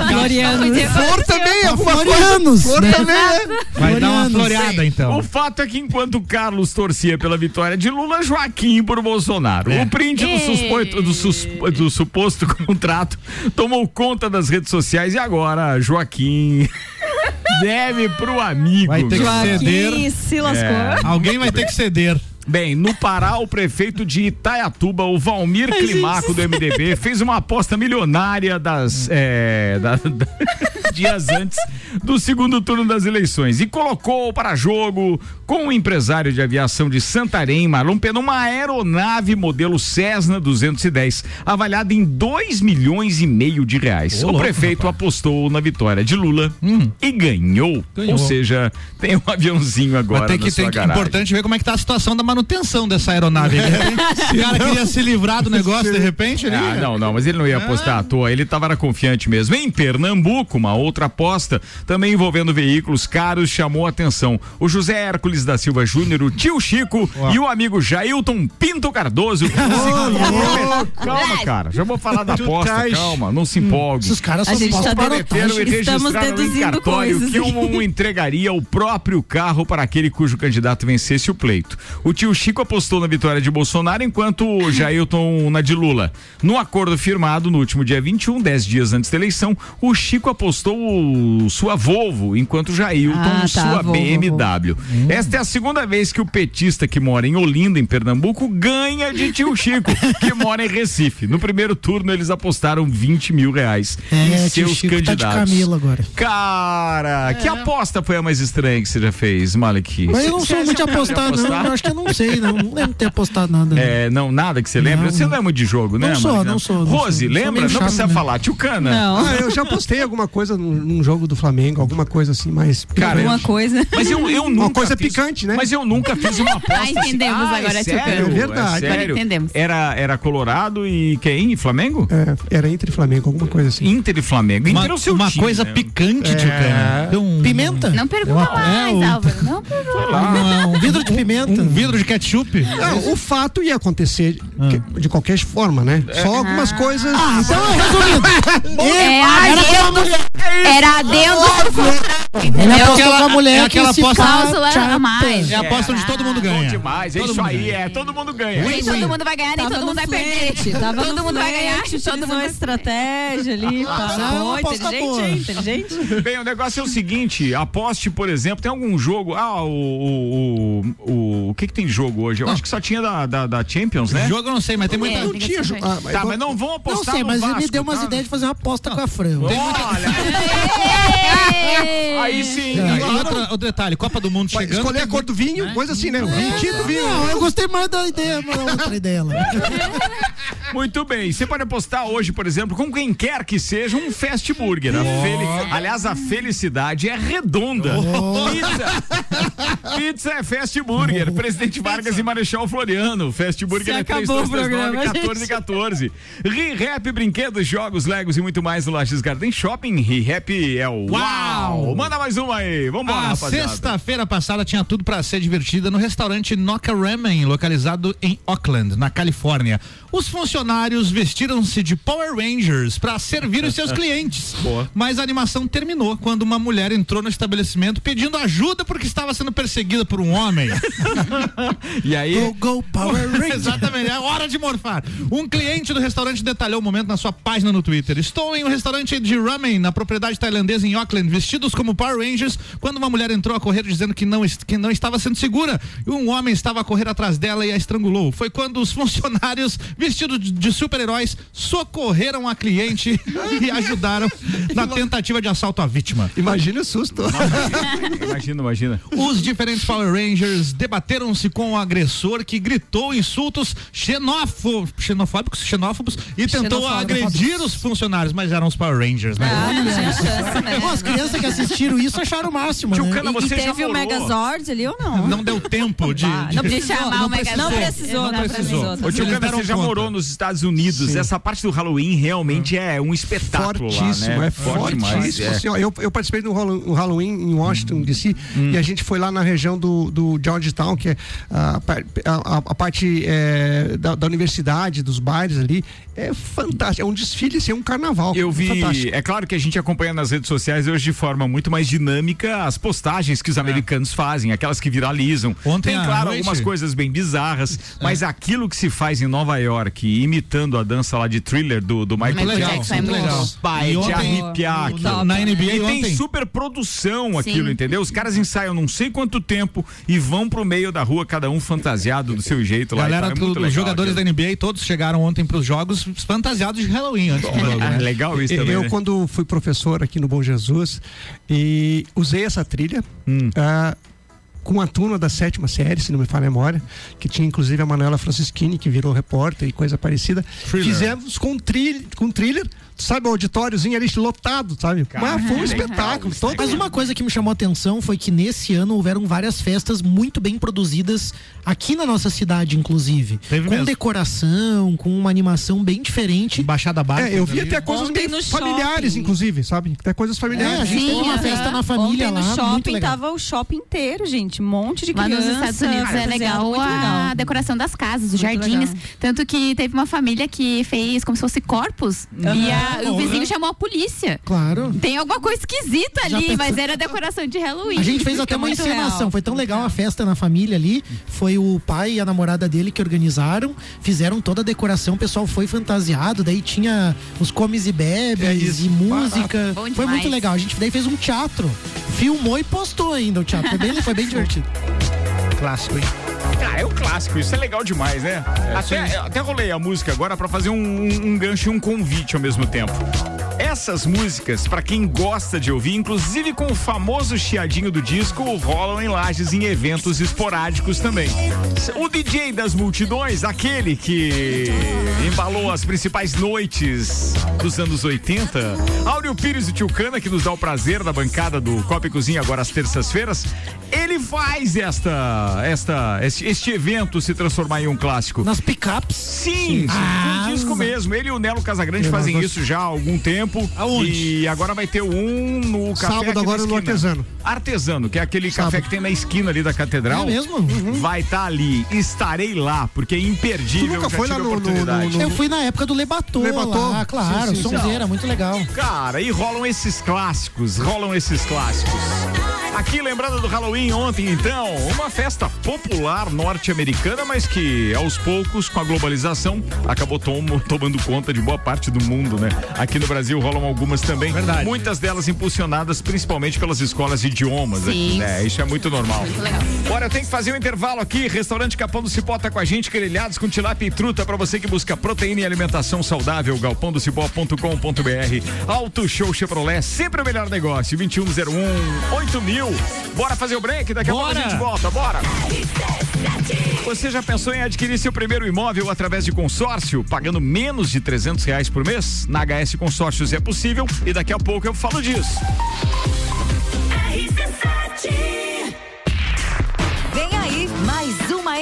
Gloriano. Flor também, alguma coisa. Florianos, Flor né? também, né? Vai dar uma floreada, então. O fato é que enquanto Carlos torcia pela vitória de Lula, Joaquim por Bolsonaro. O print do, Ei. susposto, do, sus- do suposto contrato tomou conta das redes sociais e agora Joaquim deve pro amigo. Vai ter que meu. ceder. Joaquim se lascou. É. Alguém vai ter que ceder. Bem, no Pará, o prefeito de Itaiatuba, o Valmir Climaco do MDB, fez uma aposta milionária das é, da- da- dias antes do segundo turno das eleições e colocou para jogo com o empresário de aviação de Santarém, Marlon Pena, uma aeronave modelo Cessna 210, avaliada em 2 milhões e meio de reais. Ô, o louco, prefeito apostou na vitória de Lula e ganhou. Ganhou. Ou seja, tem um aviãozinho agora ter na que tem que, importante ver como é que tá a situação da manutenção dessa aeronave. repente. o cara queria se livrar do negócio de repente. Ele... Ah, não, não, mas ele não ia apostar à toa, ele estava confiante mesmo. Em Pernambuco, uma outra aposta, também envolvendo veículos caros, chamou a atenção. O José Hércules da Silva Júnior, o tio Chico e o amigo Jailton Pinto Cardoso. calma, cara, já vou falar da aposta, calma, não se empolgue. Esses caras são tá para Estamos e registraram em cartório coisas que um, um entregaria o próprio carro para aquele cujo candidato vencesse o pleito. O tio Chico apostou na vitória de Bolsonaro, enquanto o Jailton na de Lula. No acordo firmado no último dia 21, dez dias antes da eleição, o Chico apostou o- sua Volvo, enquanto o Jailton Ah, tá, sua Volvo, BMW. Esta é a segunda vez que o petista que mora em Olinda, em Pernambuco, ganha de tio Chico, que mora em Recife. No primeiro turno, eles apostaram 20 mil reais É, em tio seus Chico tá de candidatos. Camila agora. Cara, que aposta foi a mais estranha que você já fez, Malek? Mas eu não sou muito é apostar, não. Eu acho que eu não sei, não. Não lembro de ter apostado nada. não. É, não, nada que você lembra? Não, você não não. é muito de jogo, né? Não sou, não sou, não Rose, sou. Sou lembra? meio Não chato precisa mesmo. falar. Tio Cana. Não. Ah, eu já postei alguma coisa num, num jogo do Flamengo, alguma coisa assim, mas. Cara, Alguma coisa. Mas eu, eu nunca. Uma coisa fiz- picante, né? Mas eu nunca fiz uma aposta. Ah, entendemos assim. agora, é tio sério? Cana. É verdade. É Agora sério? entendemos. Era, era Colorado e quem? Flamengo? É, era entre Flamengo, alguma coisa assim. Inter e Flamengo. Uma, Inter é o seu uma time, coisa né? picante, tio Cana. Tem um- Pimenta? Não pergunta É, mais, o- Álvaro. Não pergunta. Um vidro de pimenta. Um vidro de ketchup. Não, o fato ia acontecer que- de qualquer forma, né? Só algumas coisas. Ah, então, resumindo. É Era com a adendo. mulher. Era adendo do contrato. Ele Entendeu? apostou com a mulher é aquela que aposta- Cláusula a mais. É a aposta onde todo mundo Bom ganha. demais. É Todo isso aí, ganha. é. Todo mundo ganha. Nem todo mundo vai ganhar, nem todo mundo vai perder. todo mundo vai ganhar, todo mundo vai estratégia ali. É bom, aposta inteligente? Inteligente. Bem, o negócio é o seguinte, aposte, por exemplo, tem algum jogo, ah, o, o, o, que que tem de jogo hoje? Eu acho que só tinha da, da, da Champions, né? Jogo eu não sei, mas tem muita. É, Não tem que tinha. ser jo- ah, mas Tá, mas não vão Não apostar sei, no mas ele me deu umas tá? ideias de fazer uma aposta com a Fran. Olha, aí sim. E aí- outra, outro detalhe, Copa do Mundo chegando. escolher a cor do vinho, coisa assim, né? O vinho tinto vinho. Não, eu gostei mais da ideia, da outra ideia lá. Muito bem, você pode apostar hoje, por exemplo, com quem quer que seja um fast burger. Feli- Aliás, a felicidade é redonda. Pizza. Pizza é fast burger. Presidente Vargas e Marechal Floriano. Fast burger Se é acabou o programa, 1414. Re-Rap, brinquedos, jogos, legos e muito mais no Lages Garden Shopping. Re-Rap é o Uau! Manda mais uma aí. Vambora, A rapaziada. sexta-feira passada tinha tudo para ser divertida no restaurante Noka Ramen, localizado em Oakland, na Califórnia. Os funcionários vestiram-se de Power Rangers para servir os seus clientes. Boa. Mas a animação terminou quando uma mulher entrou no estabelecimento pedindo ajuda porque estava sendo perseguida por um homem. E aí? Go, go, Power Rangers. Exatamente, é hora de morfar. Um cliente do restaurante detalhou o momento na sua página no Twitter. Estou em um restaurante de ramen na propriedade tailandesa em Auckland, vestidos como Power Rangers, quando uma mulher entrou a correr dizendo que não, que não estava sendo segura. E um homem estava a correr atrás dela e a estrangulou. Foi quando os funcionários, vestidos de- de super-heróis, socorreram a cliente e ajudaram na tentativa de assalto à vítima. Imagina o susto. Imagina, imagina. Os diferentes Power Rangers debateram-se com o agressor que gritou insultos xenófo- xenofóbicos, xenófobos e tentou Xenofóbicos. agredir os funcionários, mas eram os Power Rangers, né? Ah, não tinha chance, né? Pô, as crianças que assistiram isso acharam o máximo, Tio né? Cana, E, e você já teve o? Megazord ali ou não? Não deu tempo de. Ah, de- não De precisou, chamar não o Megazord. Não precisou, Não não precisou. Ô, tio Cana, você já conta. morou nos Estados Unidos. Essa parte do Halloween realmente é um espetáculo Fortíssimo, lá, né? é fortíssimo. é. Assim, ó, eu, eu participei do Hallow- Halloween em Washington, D.C. E a gente foi lá na região do, do Georgetown, que é a, a- a- a parte é, da, da universidade, dos bares ali. É fantástico. É um desfile, assim, é um carnaval. Eu vi, Fantástico. é claro que a gente acompanha nas redes sociais hoje de forma muito mais dinâmica as postagens que os americanos fazem, aquelas que viralizam. É. Ontem Tem, claro, noite- algumas coisas bem bizarras, mas aquilo que se faz em Nova York, imitando a dança lá de thriller do, do Michael Jackson, Jackson é muito muito legal. Pai, E de ontem- arrepiar o top, Na NBA E tem ontem. super produção Sim. aquilo, entendeu? Os caras ensaiam não sei quanto tempo e vão pro meio da rua, cada um fantasiado do seu jeito lá. Galera. É os legal jogadores aquilo. da NBA todos chegaram ontem pros jogos fantasiados de Halloween antes do jogo, Ah, né? legal isso também. Eu, né? quando fui professor aqui no Bom Jesus, e usei essa trilha, Hum. ah, com a turma da sétima série, se não me falha a memória, que tinha inclusive a Manuela Francischini, que virou repórter e coisa parecida. Thriller. Fizemos com thriller, com thriller, sabe, o auditóriozinho ali lotado, sabe? Mas foi um espetáculo. Todo Mas uma coisa que me chamou a atenção foi que nesse ano houveram várias festas muito bem produzidas aqui na nossa cidade, inclusive. Teve com mesmo. decoração, com uma animação bem diferente. Baixada Baixa. É, eu vi até coisas no familiares, shopping. inclusive, sabe? Até coisas É, familiares. a gente teve uma festa na família Ontem lá, no muito shopping legal. tava o shopping inteiro, gente. Um monte de Lá nos criança. Estados Unidos é legal muito a legal. decoração das casas, os Muito jardins. legal. Tanto que teve uma família que fez como se fosse corpos. E a- o vizinho chamou a polícia. Claro. Tem alguma coisa esquisita Já ali, pensou? mas era decoração de Halloween. A gente fez até uma encenação, real. foi tão legal a festa na família ali. Foi o pai e a namorada dele que organizaram, fizeram toda a decoração, o pessoal foi fantasiado, daí tinha os comes e bebes É isso. e música. Foi muito legal. A gente daí fez um teatro, filmou e postou ainda o teatro. Foi bem, foi bem divertido. Clássico, hein? Ah, é o clássico, isso é legal demais, né? até, até rolei a música agora pra fazer um, um, um gancho e um convite ao mesmo tempo. Essas músicas, pra quem gosta de ouvir, inclusive com o famoso chiadinho do disco, rolam em lajes em eventos esporádicos também. O DJ das multidões, aquele que embalou as principais noites dos anos 80, Áureo Pires e Tio Cana, que nos dá o prazer da bancada do Copa e Cozinha agora às terças-feiras, ele faz esta, esta, este, este evento se transformar em um clássico. Nas picapes. Sim, sim Ah, um disco mesmo. Ele e o Nelo Casagrande fazem gosto. isso já há algum tempo. Aonde? E agora vai ter um no café Sábado agora no. Artesano. Artesano, que é aquele Sábado. café que tem na esquina ali da catedral. É mesmo? Vai estar ali. Estarei lá, porque é imperdível. Tu nunca foi lá no- no- oportunidade. no- Eu fui na época do Lebatô, Lebatô? lá, claro, Sim, sonzeira, muito legal. Cara, e rolam esses clássicos, rolam esses clássicos. Aqui, lembrando do Halloween ontem, então, uma festa popular norte-americana, mas que aos poucos, com a globalização, acabou tomo- tomando conta de boa parte do mundo, né? Aqui no Brasil rolam algumas também. Verdade. Muitas delas impulsionadas principalmente pelas escolas de idiomas. Sim. Né? Isso é muito normal. Muito. Bora, eu tenho que fazer um intervalo aqui. Restaurante Capão do Cipó tá com a gente, grelhados com tilápia e truta pra você que busca proteína e alimentação saudável. galpãodocipó.com.br. Auto Show Chevrolet, sempre o melhor negócio. 2101 8000. Bora fazer o break? Daqui a pouco a gente volta. Bora. Você já pensou em adquirir seu primeiro imóvel através de consórcio, pagando menos de 300 reais por mês? Na HS Consórcios é possível e daqui a pouco eu falo disso. RC7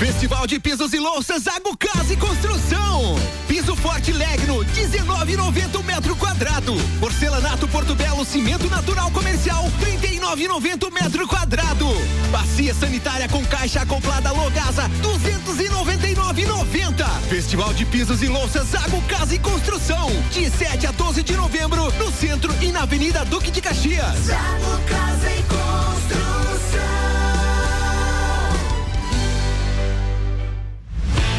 Festival de Pisos e Louças Água Casa e Construção. Piso Forte Legno, 19,90 o metro quadrado. Porcelanato Porto Belo, cimento natural comercial, 39,90 o metro quadrado. Bacia sanitária com caixa acoplada Logasa, 299,90. Festival de Pisos e Louças Água Casa e Construção, de 7 a 12 de novembro, no centro e na Avenida Duque de Caxias. Água Casa e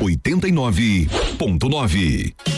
89.9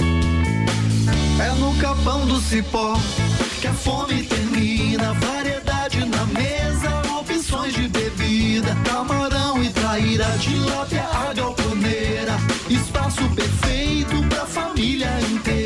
É no capão do cipó que a fome termina. Variedade na mesa, opções de bebida. Camarão e traíra, tilápia, a galponeira. Espaço perfeito pra família inteira.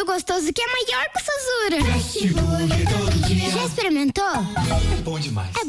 15 anos, o gostoso que é maior que o Sazura. Já experimentou? É bom demais.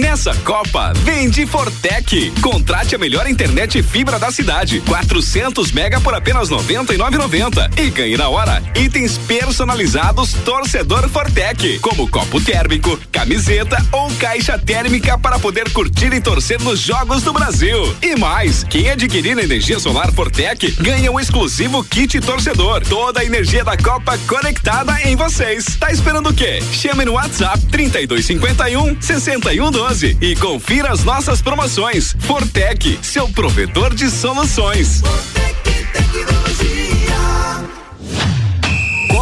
Nessa Copa, vem de Fortec. Contrate a melhor internet fibra da cidade. 400 mega por apenas 99,90 e ganhe na hora itens personalizados torcedor Fortec, como copo térmico, camiseta ou caixa térmica para poder curtir e torcer nos jogos do Brasil. E mais, quem adquirir energia solar Fortec ganha um exclusivo kit torcedor. Toda a energia da Copa conectada em vocês. Tá esperando o quê? Chame no WhatsApp 3251 6112 e confira as nossas promoções. Fortec, seu provedor de soluções.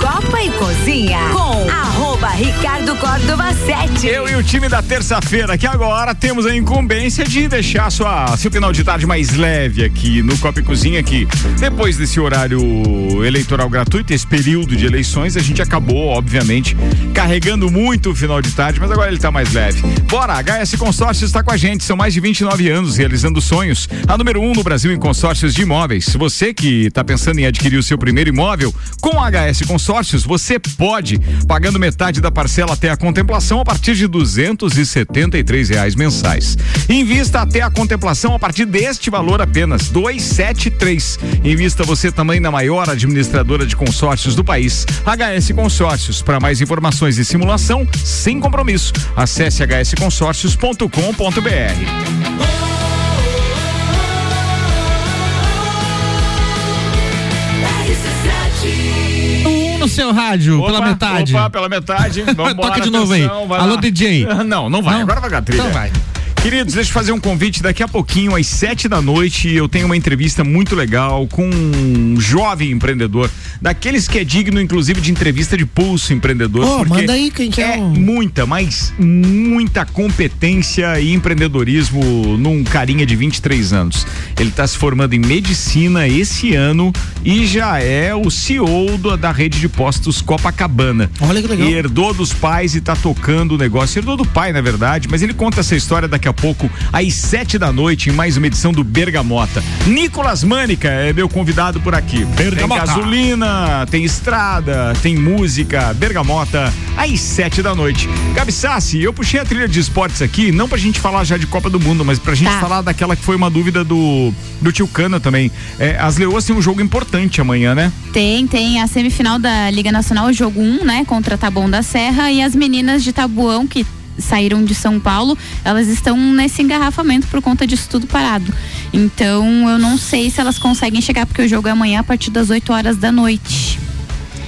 Copa e Cozinha com arroba Ricardo Córdova 7. Eu e o time da terça-feira, que agora temos a incumbência de deixar sua, seu final de tarde mais leve aqui no Copa e Cozinha, que depois desse horário eleitoral gratuito, esse período de eleições, a gente acabou, obviamente, carregando muito o final de tarde, mas agora ele tá mais leve. Bora, HS Consórcios está com a gente, são mais de 29 anos realizando sonhos. A número um no Brasil em consórcios de imóveis. Você que está pensando em adquirir o seu primeiro imóvel, com a HS Consórcios, você pode, pagando metade da parcela até a contemplação a partir de duzentos e setenta e três reais mensais. Invista até a contemplação a partir deste valor apenas, dois sete três. Invista você também na maior administradora de consórcios do país, HS Consórcios. Para mais informações e simulação, sem compromisso, acesse hsconsórcios.com.br. seu rádio, pela Opa, metade. Opa, pela metade. Vamos Toca de novo aí. Alô, DJ. Não, não vai. Agora vai a trilha. Então vai. Queridos, deixa eu fazer um convite. Daqui a pouquinho, às sete da noite, eu tenho uma entrevista muito legal com um jovem empreendedor, daqueles que é digno, inclusive, de entrevista de pulso empreendedor. Porque manda aí quem que é é muita, mas muita competência e empreendedorismo num carinha de 23 anos. Ele está se formando em medicina esse ano e já é o CEO do- da rede de postos Copacabana. Olha que legal. E herdou dos pais e tá tocando o negócio. Herdou do pai, na verdade, mas ele conta essa história daqui a pouco, às sete da noite, em mais uma edição do Bergamota. Nicolas Mânica é meu convidado por aqui. Bergamota. Tem gasolina, tem estrada, tem música. Bergamota, às sete da noite. Gabi Sassi, eu puxei a trilha de esportes aqui, não pra gente falar já de Copa do Mundo, mas pra gente Tá. falar daquela que foi uma dúvida do, do tio Cana também. É, as Leoas têm um jogo importante amanhã, né? Tem, tem a semifinal da Liga Nacional, jogo 1, né, contra Taboão da Serra e as meninas de Tabuão que saíram de São Paulo, elas estão nesse engarrafamento por conta disso tudo parado. Então, eu não sei se elas conseguem chegar porque o jogo é amanhã a partir das 8 horas da noite.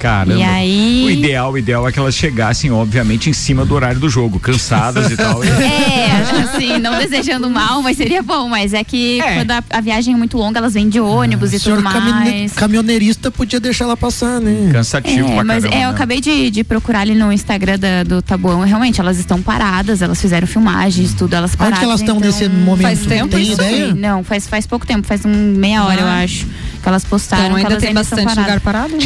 Caramba. E aí- O ideal, o ideal é que elas chegassem, obviamente, em cima do horário do jogo, cansadas e tal. É, assim, não desejando mal, mas seria bom, mas é que quando a, a viagem é muito longa, elas vêm de ônibus e O senhor tudo camine- mais. caminhoneirista podia deixar ela passar, né? Cansativo É, mas é, eu acabei de, de procurar ali no Instagram da- do Tabuão. e Realmente, elas estão paradas, elas fizeram filmagens, tudo, elas paradas. que elas estão então- nesse momento? Faz tempo Tem isso? ideia? Não, faz, faz pouco tempo, faz um meia hora, eu Ah. acho. Que elas postaram. Então que ainda elas tem bastante lugar parado? Deve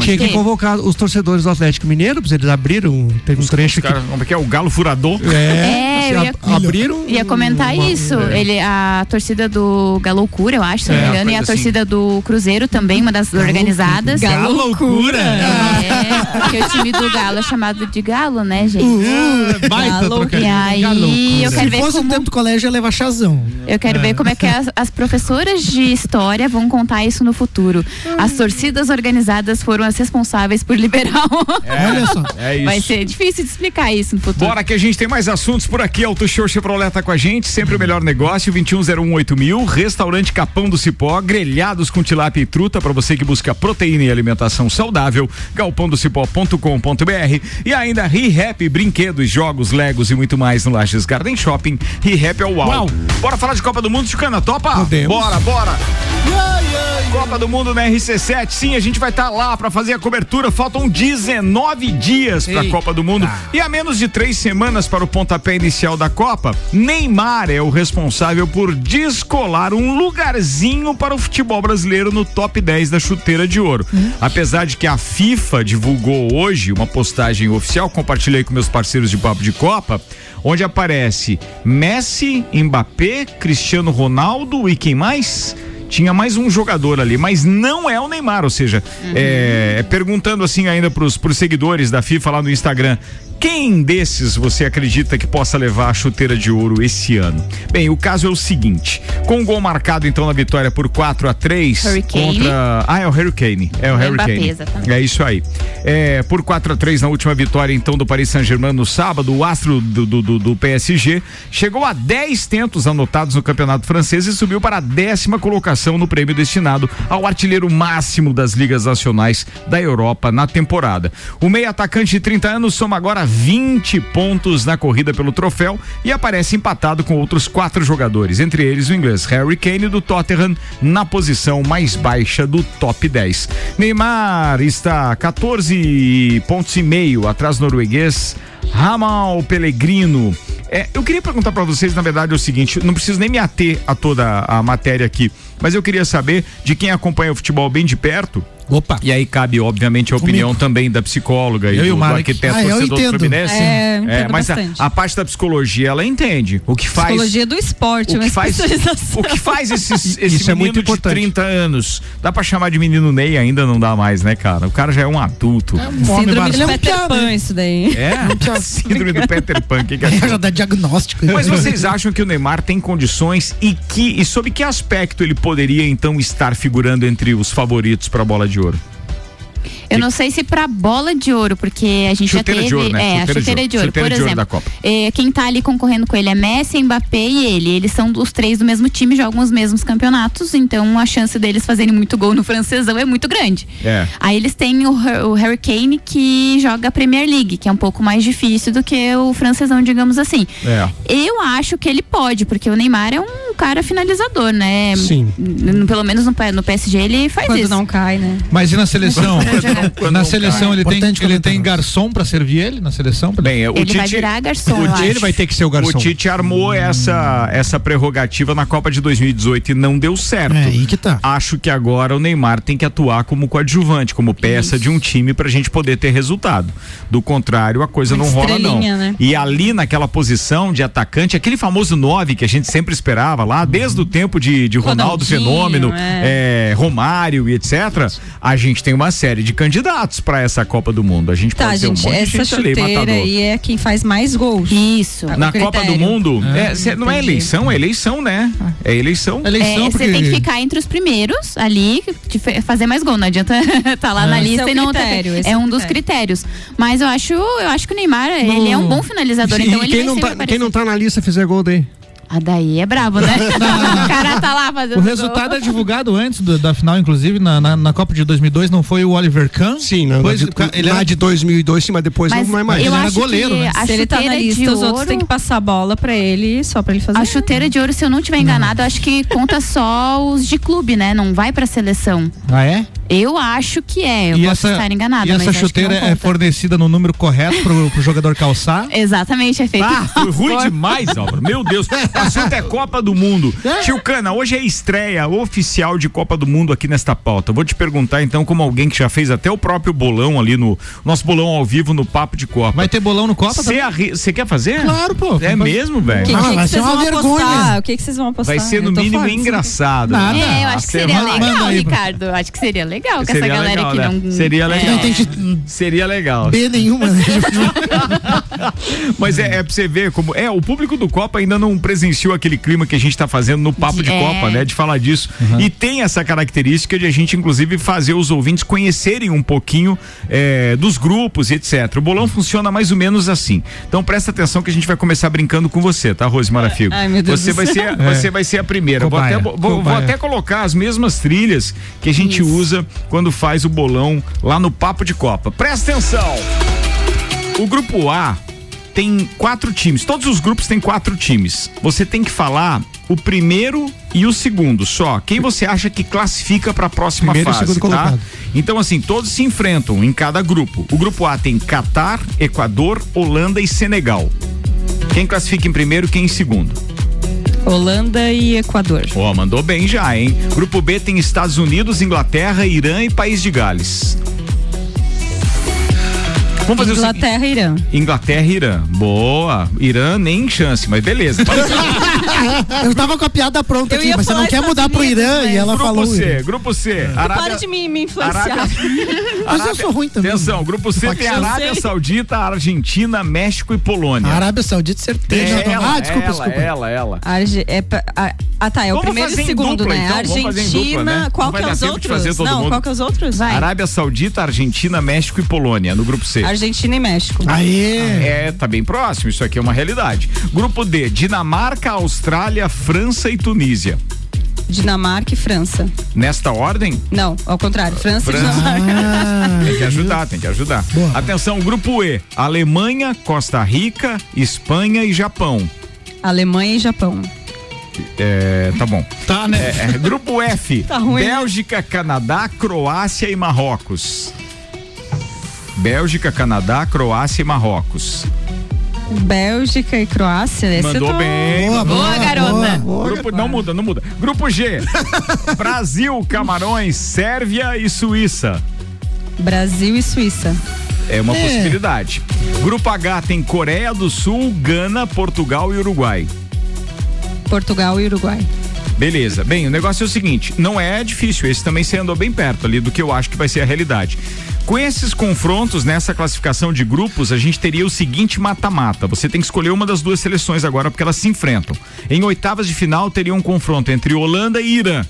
tinha que. Convocar os torcedores do Atlético Mineiro, porque eles abriram, teve um trecho Cara, como é que é? O galo furador? É, eu ia, abriram. ia comentar uma- isso. é. Ele, a torcida do Galoucura, eu acho, se não É, me uma engano, e a assim. torcida do Cruzeiro também, uma das organizadas. Galoucura. É, porque o time do Galo é chamado de Galo, né, gente? Uh, baita Galo. trocadilho. E aí, eu quero Se ver fosse como... no tempo do colégio, ia levar chazão. Eu quero ver como é que as, as professoras de história vão contar isso no futuro. As torcidas organizadas foram as responsáveis por liberar o... Olha só. É isso. Vai ser difícil de explicar isso no futuro. Bora que a gente tem mais assuntos por aqui. Auto Show Chevrolet tá com a gente, sempre o melhor negócio, 21018000, mil. Restaurante Capão do Cipó, grelhados com tilápia e truta para você que busca proteína e alimentação saudável. galpãodocipó.com.br e ainda ReHap, brinquedos, jogos, legos e muito mais no Lages Garden Shopping. ReHap é o UAU. Uau. Bora falar de Copa do Mundo, Chucana, topa? Podemos. Bora, bora. Copa do Mundo na RC7, sim, a gente vai estar lá para fazer a cobertura. Faltam 19 dias para a. Copa do Mundo e a menos de três semanas para o pontapé inicial da Copa. Neymar é o responsável por descolar um lugarzinho para o futebol brasileiro no top 10 da chuteira de ouro. Apesar de que a FIFA divulgou hoje uma postagem oficial, compartilhei com meus parceiros de papo de Copa, onde aparece Messi, Mbappé, Cristiano Ronaldo e quem mais? Tinha mais um jogador ali, mas não é o Neymar, ou seja, é, perguntando assim ainda pros, pros seguidores da FIFA lá no Instagram, quem desses você acredita que possa levar a chuteira de ouro esse ano? Bem, o caso é o seguinte: com o gol marcado então na vitória por 4 a 3 Hurricane. contra. Ah, é o Hurricane. É o Hurricane. Mbappé, exatamente. É isso aí. É, por 4 a 3 na última vitória, então, do Paris Saint-Germain no sábado, o astro do, do, do- do PSG chegou a 10 tentos anotados no campeonato francês e subiu para a décima colocação no prêmio destinado ao artilheiro máximo das ligas nacionais da Europa na temporada. O meio atacante de 30 anos soma agora 20 pontos na corrida pelo troféu e aparece empatado com outros quatro jogadores, entre eles o inglês Harry Kane do Tottenham na posição mais baixa do top 10. Neymar está 14 pontos e meio atrás do norueguês Ramal Pellegrino. É, eu queria perguntar para vocês, na verdade, o seguinte: não preciso nem me ater a toda a matéria aqui, mas eu queria saber de quem acompanha o futebol bem de perto. Opa. E aí cabe, obviamente, a opinião também da psicóloga e Eu e do, o do arquiteto Ah, eu torcedor. Fluminense. É, entendo mas a, a parte da psicologia ela entende. O que faz. Psicologia do esporte, o que faz, o que faz esses, esse Isso é menino muito de importante. 30 anos? Dá pra chamar de menino Ney ainda não dá mais, né, cara? O cara já é um adulto. É um homem Síndrome de. Peter Pan, isso daí. É? Síndrome do Peter Pan, que que é É, já dá diagnóstico. mas vocês acham que o Neymar tem condições e que e sob que aspecto ele poderia então estar figurando entre os favoritos para a bola de ouro? Eu não sei se pra bola de ouro, porque a gente Chuteira já de teve. ouro, né? É, Chuteira a de chuteira ouro. de ouro. Chuteira Por de ouro exemplo, da Copa. é, quem tá ali concorrendo com ele é Messi, Mbappé e ele. Eles são os três do mesmo time, jogam os mesmos campeonatos, então a chance deles fazerem muito gol no francesão é muito grande. É. Aí eles têm o, o Harry Kane que joga a Premier League, que é um pouco mais difícil do que o francesão, digamos assim. É. Eu acho que ele pode, porque o Neymar é um cara finalizador, né? Sim. Pelo menos no, no PSG ele faz Quando isso. não cai, né? Mas e na seleção? na seleção ele tem, ele tem garçom pra servir ele na seleção? Bem, o Ele Tite, vai virar garçom, o. Ele vai ter que ser o garçom. O Tite armou essa, essa prerrogativa na Copa de 2018 e não deu certo. É, aí que tá. Acho que agora o Neymar tem que atuar como coadjuvante, como peça de um time pra gente poder ter resultado. Do contrário, a coisa Uma não rola não. né? E ali naquela posição de atacante, aquele famoso 9 que a gente sempre esperava lá, desde o tempo de, de Ronaldo Fenômeno, é. é, Romário e etc. A gente tem uma série de candidatos pra essa Copa do Mundo. A gente Tá, pode ter um gente, monte de essa gente ali, chuteira matador. aí é quem faz mais gols. Isso. Ah, Na Copa do. Mundo, é, cê- não é eleição, é eleição, né? É eleição. É, você tem que ficar entre os primeiros ali, fazer mais gol. Não adianta estar lá É. na lista é e não ter- critério, É é um dos critérios. Mas eu acho, eu acho que o Neymar, ele é um bom finalizador, E então ele quem não, tá, quem não tá na lista fizer gol daí? Ah, daí é brabo, né? o cara tá lá fazendo O resultado é divulgado antes do- da final, inclusive, na, na, na Copa de 2002, não foi o Oliver Kahn? Sim, na, Pois, na de, ele na era- de 2002, sim, mas depois Mas não é mais. Ele era acho goleiro, que né? a Se ele tá na chuteira lista, de os outros ouro- têm que passar a bola pra ele só pra ele fazer. A chuteira de ouro, se eu não tiver enganado, eu acho que conta só os de clube, né? Não vai pra seleção. Ah, é? Eu acho que é. Eu e posso essa, estar enganada. e essa que chuteira é conta. fornecida no número correto pro, pro jogador calçar? Exatamente, é feito. Ah, foi ruim demais, Álvaro. Meu Deus. O assunto é Copa do Mundo. Tio Cana, hoje é estreia oficial de Copa do Mundo aqui nesta pauta. Vou te perguntar, então, como alguém que já fez até o próprio bolão ali no nosso bolão ao vivo no Papo de Copa. Vai ter bolão no Copa Você arri- você quer fazer? Claro, pô. É mesmo, velho? O que, Ah, que, vai que ser vocês uma vão vergonha. apostar? O que, que vocês vão apostar? Vai ser no mínimo engraçado. Nada. É, eu acho que seria legal, Ricardo. Acho que seria legal com essa Seria galera legal, que né? não. Seria É. legal. De Seria legal. B nenhuma, né? Mas é, é pra você ver como. É, o público do Copa ainda não presenciou aquele clima que a gente tá fazendo no papo de É. Copa, né? De falar disso. E tem essa característica de a gente, inclusive, fazer os ouvintes conhecerem um pouquinho é, dos grupos e etc. O bolão funciona mais ou menos assim. Então presta atenção que a gente vai começar brincando com você, tá, Rose Marafigo? Ai, meu Deus você do vai céu. ser, você vai ser a primeira. Vou até, Cobaia. vou, vou Cobaia. até colocar as mesmas trilhas que a gente Isso. usa quando faz o bolão lá no Papo de Copa. Presta atenção! O grupo A tem quatro times. Todos os grupos têm quatro times. Você tem que falar o primeiro e o segundo só. Quem você acha que classifica para a próxima Primeiro fase, tá? colocado. Então assim, todos se enfrentam em cada grupo. O grupo A tem Catar, Equador, Holanda e Senegal. Quem classifica em primeiro, quem em segundo? Holanda e Equador. Ó, mandou bem já, hein? Grupo B tem Estados Unidos, Inglaterra, Irã e País de Gales. Vamos fazer. Inglaterra e Irã. Inglaterra e Irã. Boa. Irã nem chance, mas beleza. Eu tava com a piada pronta Eu aqui, mas você não quer mudar pro Irã e ela grupo falou. C, Irã. grupo C. Para Arábia, de me, me influenciar. Arábia, Mas eu sou ruim também. Atenção, grupo C tem. Arábia. Saudita, Argentina, México e Polônia. Arábia Saudita, certeza. É ela, ah, desculpa, ela, desculpa. ela, ela. Arge- é pra- ah, tá. É o Vamos primeiro e segundo, dupla, né? então. Argentina. dupla, né? Qual que é os outros? Não, mundo. qual que é os outros? Vai. Arábia Saudita, Argentina, México e Polônia no grupo C. Argentina e México. Aê! É, tá bem próximo, isso aqui é uma realidade. Grupo D, Dinamarca, Austrália, França e Tunísia. Dinamarca e França. Nesta ordem? Não, ao contrário. França, França. e Dinamarca. Tem que ajudar, tem que ajudar. Boa. Atenção, grupo E: Alemanha, Costa Rica, Espanha e Japão. Alemanha e Japão. É, tá bom. Tá, né? É, é, grupo F: Tá ruim. Bélgica, Canadá, Croácia e Marrocos. Bélgica, Canadá, Croácia e Marrocos. Bélgica e Croácia. Esse Mandou tô- bem. Boa, Boa, bem. garota. Grupo, não muda, não muda. Grupo G: Brasil, Camarões, Sérvia e Suíça. Brasil e Suíça. É uma É. possibilidade. Grupo H tem Coreia do Sul, Gana, Portugal e Uruguai. Portugal e Uruguai. Beleza. Bem, o negócio é o seguinte: não é difícil. Esse também você andou bem perto ali do que eu acho que vai ser a realidade. Com esses confrontos nessa classificação de grupos, a gente teria o seguinte mata-mata. Você tem que escolher uma das duas seleções agora porque elas se enfrentam. Em oitavas de final teria um confronto entre Holanda e Irã.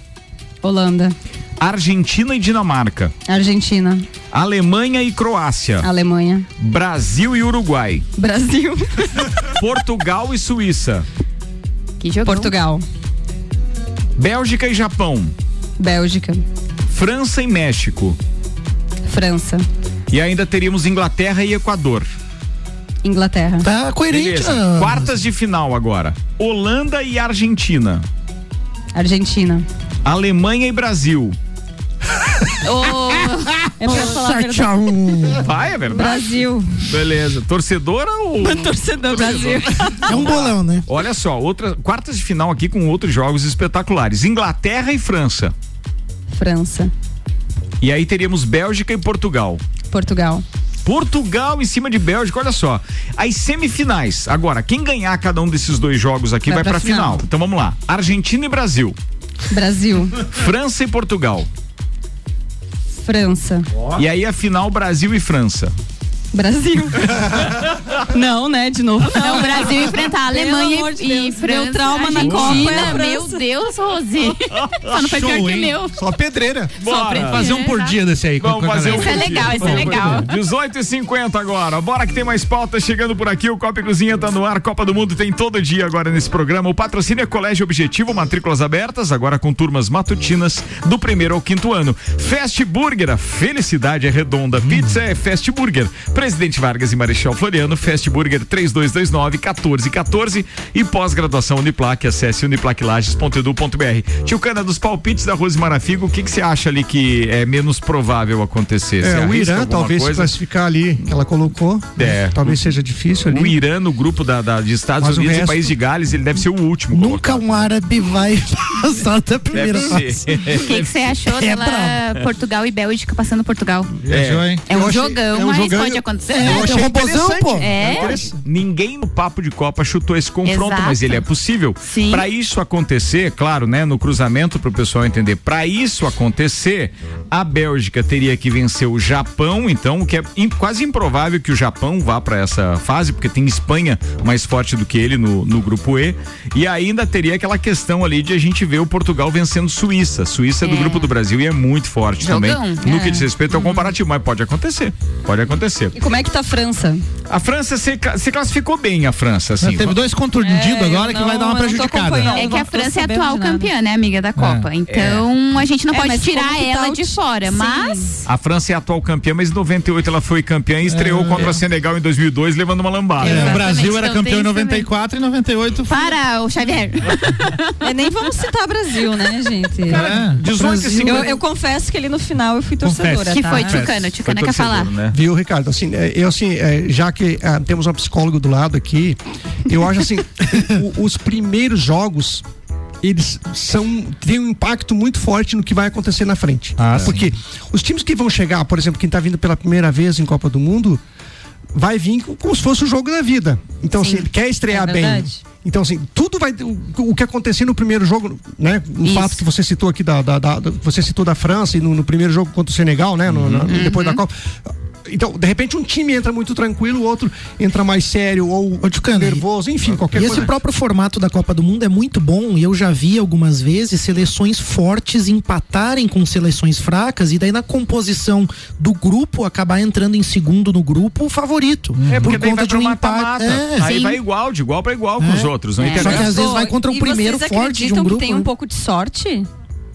Holanda. Argentina e Dinamarca. Argentina. Alemanha e Croácia. Alemanha. Brasil e Uruguai. Brasil. Portugal e Suíça. Que jogão. Portugal. Bélgica e Japão. Bélgica. França e México. França. E ainda teríamos Inglaterra e Equador. Inglaterra. Tá coerente, Beleza. né? Quartas de final agora. Holanda e Argentina. Argentina. Alemanha e Brasil. É pra falar a verdade. Vai, é verdade. Brasil. Beleza. Torcedora ou. Torcedor Brasil. É um bolão, né? Olha só, outra, quartas de final aqui com outros jogos espetaculares. Inglaterra e França. França. E aí teríamos Bélgica e Portugal. Portugal. Portugal em cima de Bélgica, olha só. As semifinais. Agora, quem ganhar cada um desses dois jogos aqui vai, Vai pra pra final. final. Então vamos lá. Argentina e Brasil. Brasil. França e Portugal. França. E aí a final Brasil e França. Brasil. não, né? De novo. Não, Não, o Brasil enfrentar a Alemanha de e, e França. meu trauma na Copa Meu. Deus, Rose. Só não foi pior Show, que o hein? meu. Só pedreira. Só Bora. pra- Fazer um por dia desse aí. Vamos fazer um. Isso é legal, isso é legal. 18 e 50 agora. Bora que tem mais pautas chegando por aqui. O Copa e Cozinha tá no ar. Copa do Mundo tem todo dia agora nesse programa. O patrocínio é Colégio Objetivo, matrículas abertas, agora com turmas matutinas do primeiro ao quinto ano. Fast Burger, a felicidade é redonda. Pizza é Fast Burger. Presidente Vargas e Marechal Floriano, Fast Burger 3229 1414 e pós-graduação Uniplac. Acesse uniplaclages.edu.br. Tio Cana, dos palpites da Rose Marafigo, o que que você acha ali que é menos provável acontecer? É, o Irã talvez se coisa? classificar ali, que ela colocou. É. Talvez seja difícil ali. O Irã no grupo da, da- de Estados Mas o Unidos e resto- País de Gales, ele deve ser o último. Nunca um árabe vai passar da primeira fase. O que você achou É dela. Portugal e Bélgica passando Portugal? Viajou, hein? É um jogão, é um mas jogão- pode acontecer. É, Eu achei um interessante. pô. É. interessante. Ninguém no papo de Copa chutou esse confronto, Exato. mas ele é possível. Para isso acontecer, claro, né, no cruzamento para o pessoal entender. Para isso acontecer, a Bélgica teria que vencer o Japão, então, que é quase improvável que o Japão vá para essa fase, porque tem Espanha mais forte do que ele no, no grupo E. E ainda teria aquela questão ali de a gente ver o Portugal vencendo Suíça. Suíça é, do É. grupo do Brasil e é muito forte Jogão, também. No é. que diz respeito ao comparativo, mas pode acontecer. Pode acontecer. E como é que tá a França? A França se, se classificou bem, a França, assim. Teve dois contundidos É, agora eu que vai não- dar uma não prejudicada. É que a Não França é sabendo atual campeã, né, amiga da Copa. Então a gente não É, pode tirar tá ela o de fora. Sim. Mas A França é atual campeã, mas em 98 ela foi campeã e estreou contra o Senegal em 2002, levando uma lambada. É, o Brasil era então campeão em tem isso 94 e 98 foi. para, o Xavier. É, nem vamos citar Brasil, né, gente? É. 18 e 50. Eu, eu confesso que ali no final eu fui torcedora, Confesso. que tá? foi, Tchucana? Tchucana quer falar. né? Viu, Ricardo? Assim, é, eu assim, é, já que ah, temos uma psicóloga do lado aqui, eu acho assim, os primeiros jogos eles são têm um impacto muito forte no que vai acontecer na frente. Ah, sim. Porque os times que vão chegar, por exemplo, quem está vindo pela primeira vez em Copa do Mundo, vai vir com- como se fosse o jogo da vida. Então, Sim, assim, ele quer estrear é bem. Então, assim, tudo vai. O, o que acontecer no primeiro jogo, né? O Isso. fato que você citou aqui da. da- da- da- você citou da França e no, no primeiro jogo contra o Senegal, né? no- na- depois Uhum. da Copa. Então, de repente, um time entra muito tranquilo, o outro entra mais sério ou nervoso, enfim, qualquer E coisa. esse próprio formato da Copa do Mundo é muito bom e eu já vi algumas vezes seleções fortes empatarem com seleções fracas e daí na composição do grupo acabar entrando em segundo no grupo o favorito. É porque por daí conta vai de um empate. É, Aí sim. vai igual, de igual pra igual com É. os outros, não É. Só que às vezes vai contra um e primeiro vocês forte de acreditam um grupo. que tem um né? pouco de sorte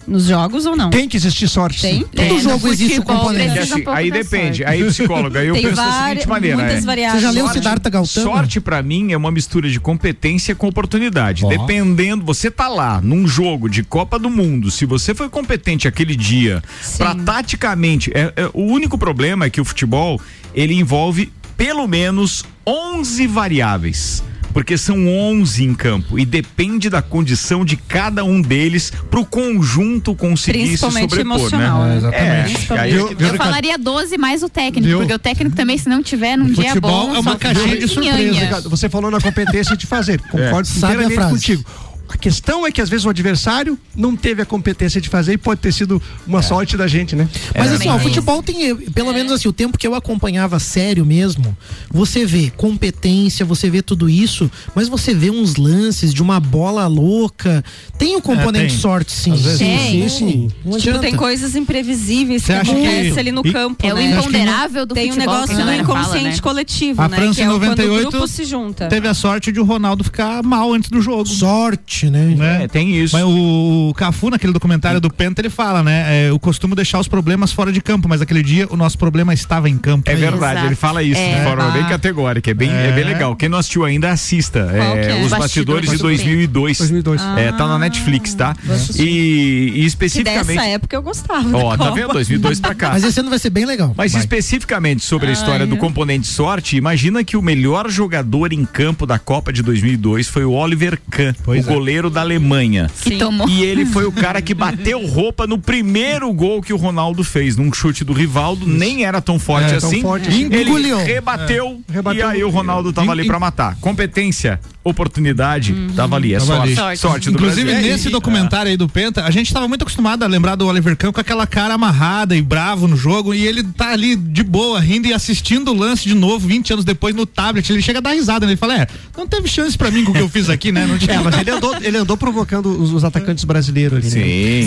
nos jogos ou não? Tem que existir sorte. Tem? sim. Tem. Todo É, jogo existe o futebol componente. Um assim, pouco aí depende. sorte. Aí, psicóloga, eu Tem penso da seguinte maneira. muitas é, variáveis. Você já leu o Sorte- Siddhartha Gautama? Sorte pra mim é uma mistura de competência com oportunidade. Ó. Dependendo, você tá lá num jogo de Copa do Mundo, se você foi competente aquele dia, Sim. pra taticamente, é- é- o único problema é que o futebol, ele envolve pelo menos 11 variáveis. Porque são 11 em campo e depende da condição de cada um deles pro conjunto conseguir se Principalmente sobrepor, emocional, né? né? Exatamente. É, Principalmente. aí é Viu, viu, Eu Ricardo? falaria 12 mais o técnico, Viu? porque o técnico também, se não tiver num dia bom, é uma caixinha de surpresa, Você falou na competência de fazer. Concordo Sabe a frase. contigo. A questão é que às vezes o adversário não teve a competência de fazer e pode ter sido uma sorte da gente, né? Mas assim, ó, o futebol tem, eh, pelo menos assim, o tempo que eu acompanhava sério mesmo, você vê competência, você vê tudo isso, mas você vê uns lances de uma bola louca. Tem o componente tem. sorte, sim. Às vezes sim, sim. sim. Não Tipo, tem coisas imprevisíveis Você que acha que- acontecem ali no e- campo. É o né? imponderável do Tem um futebol que negócio do fala, inconsciente né? coletivo, A né? França que em é o- quando o 98 grupo se junta. teve a sorte de o Ronaldo ficar mal antes do jogo. Sorte, né? É, tem isso. Mas o Cafu, naquele documentário do Penta, ele fala, né? É, eu costumo deixar os problemas fora de campo, mas aquele dia o nosso problema estava em campo. É verdade, ele fala isso de forma bem categórica, é bem, é. bem legal. Quem não assistiu ainda, assista. Que É, é? Os Bastidores de 2002. 2002. É, tá na Netflix, tá? E, e Que especificamente. dessa época eu gostava. Ó, da tá vendo? 2002 pra cá. Mas esse ano vai ser bem legal. Mas especificamente sobre a história Ai, do é. componente sorte, imagina que o melhor jogador em campo da Copa de 2002 foi o Oliver Kahn, o goleiro da Alemanha. Que tomou. E ele foi o cara que bateu roupa no primeiro gol que o Ronaldo fez, num chute do Rivaldo, nem era tão forte É, tão assim. forte. Ele Engoliu. rebateu, É. Rebateu. e aí o Ronaldo tava ali pra matar. Competência, oportunidade, tava ali, é Tava sorte. ali. Sorte, do Inclusive, Brasil. nesse É, documentário aí do Penta, a gente tava muito acostumado a lembrar do Oliver Kahn com aquela cara amarrada e bravo no jogo, e ele tá ali de boa, rindo e assistindo o lance de novo, 20 anos depois, no tablet. Ele chega a dar risada, né? Ele fala: É, não teve chance pra mim com o que eu fiz aqui, né? Não tinha. É, mas ele andou, ele andou provocando os, os atacantes brasileiros ali, né?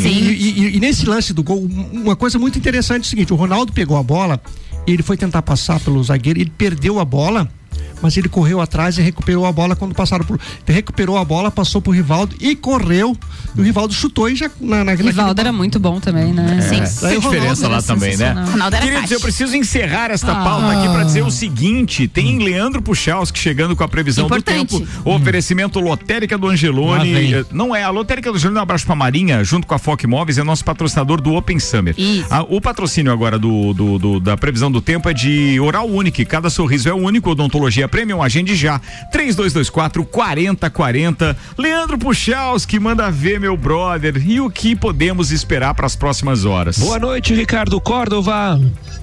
Sim. E, e- e- e nesse lance do gol, uma coisa muito interessante é o seguinte: o Ronaldo pegou a bola, ele foi tentar passar pelo zagueiro, ele perdeu a bola. Mas ele correu atrás e recuperou a bola quando passaram por. Recuperou a bola, passou pro Rivaldo e correu. E o Rivaldo chutou e já na, na, Rivaldo era muito bom também, né? É, tem diferença lá também, né? Ronaldo era Queridos, eu preciso encerrar esta Ah. pauta aqui para dizer o seguinte: tem Leandro Puchalski chegando com a previsão Importante. do tempo. O oferecimento lotérica do Angelone. eh, Não é, a lotérica do Angelone, um abraço pra Marinha, junto com a Foc Imóveis, é nosso patrocinador do Open Summer. Ah, o patrocínio agora do, do- do- da previsão do tempo é de Oral Unique. Cada sorriso é único. Odontologia Premium, agende já. 3224 4040. Leandro Puchalski, manda ver, meu brother. E o que podemos esperar para as próximas horas? Boa noite, Ricardo Córdova.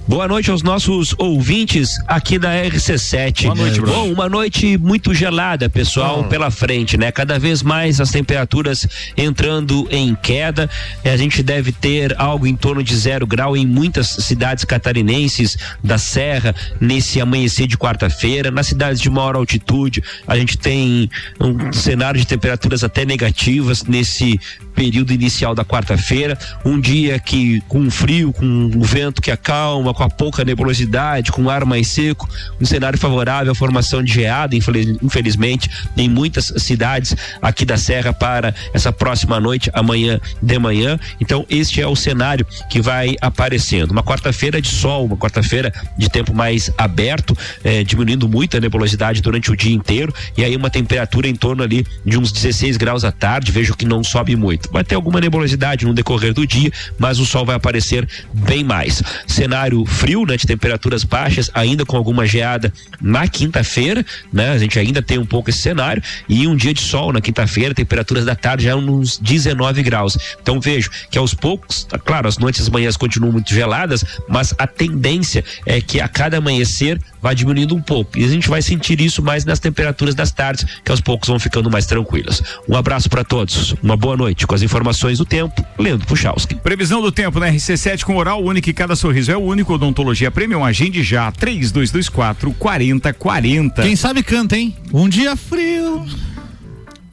Boa noite aos nossos ouvintes aqui da RC7. Boa noite, brother. Bom, uma noite muito gelada, pessoal, Ah. pela frente, né? Cada vez mais as temperaturas entrando em queda. A gente deve ter algo em torno de zero grau em muitas cidades catarinenses da Serra nesse amanhecer de quarta-feira. Nas cidades de maior altitude, a gente tem um cenário de temperaturas até negativas nesse período inicial da quarta-feira, um dia que com frio, com o vento que acalma, com a pouca nebulosidade, com ar mais seco, um cenário favorável à formação de geada, infeliz- infelizmente, em muitas cidades aqui da Serra para essa próxima noite, amanhã de manhã. Então, este é o cenário que vai aparecendo. Uma quarta-feira de sol, uma quarta-feira de tempo mais aberto, eh, diminuindo muito a nebulosidade durante o dia inteiro, e aí uma temperatura em torno ali de uns 16 graus à tarde, vejo que não sobe muito. Vai ter alguma nebulosidade no decorrer do dia, mas o sol vai aparecer bem mais. Cenário frio, né, de temperaturas baixas, ainda com alguma geada na quinta-feira, né? A gente ainda tem um pouco esse cenário e um dia de sol na quinta-feira, temperaturas da tarde já uns 19 graus. Então vejo que aos poucos, tá claro, as noites e as manhãs continuam muito geladas, mas a tendência é que a cada amanhecer vai diminuindo um pouco. E a gente vai sentir isso mais nas temperaturas das tardes, que aos poucos vão ficando mais tranquilas. Um abraço para todos. Uma boa noite com as informações do tempo. Leandro Puchalski. Previsão do tempo na RC7 com oral único e cada sorriso é único. Odontologia Premium, agende já. 3224 4040. Quem sabe canta, hein? Um dia frio.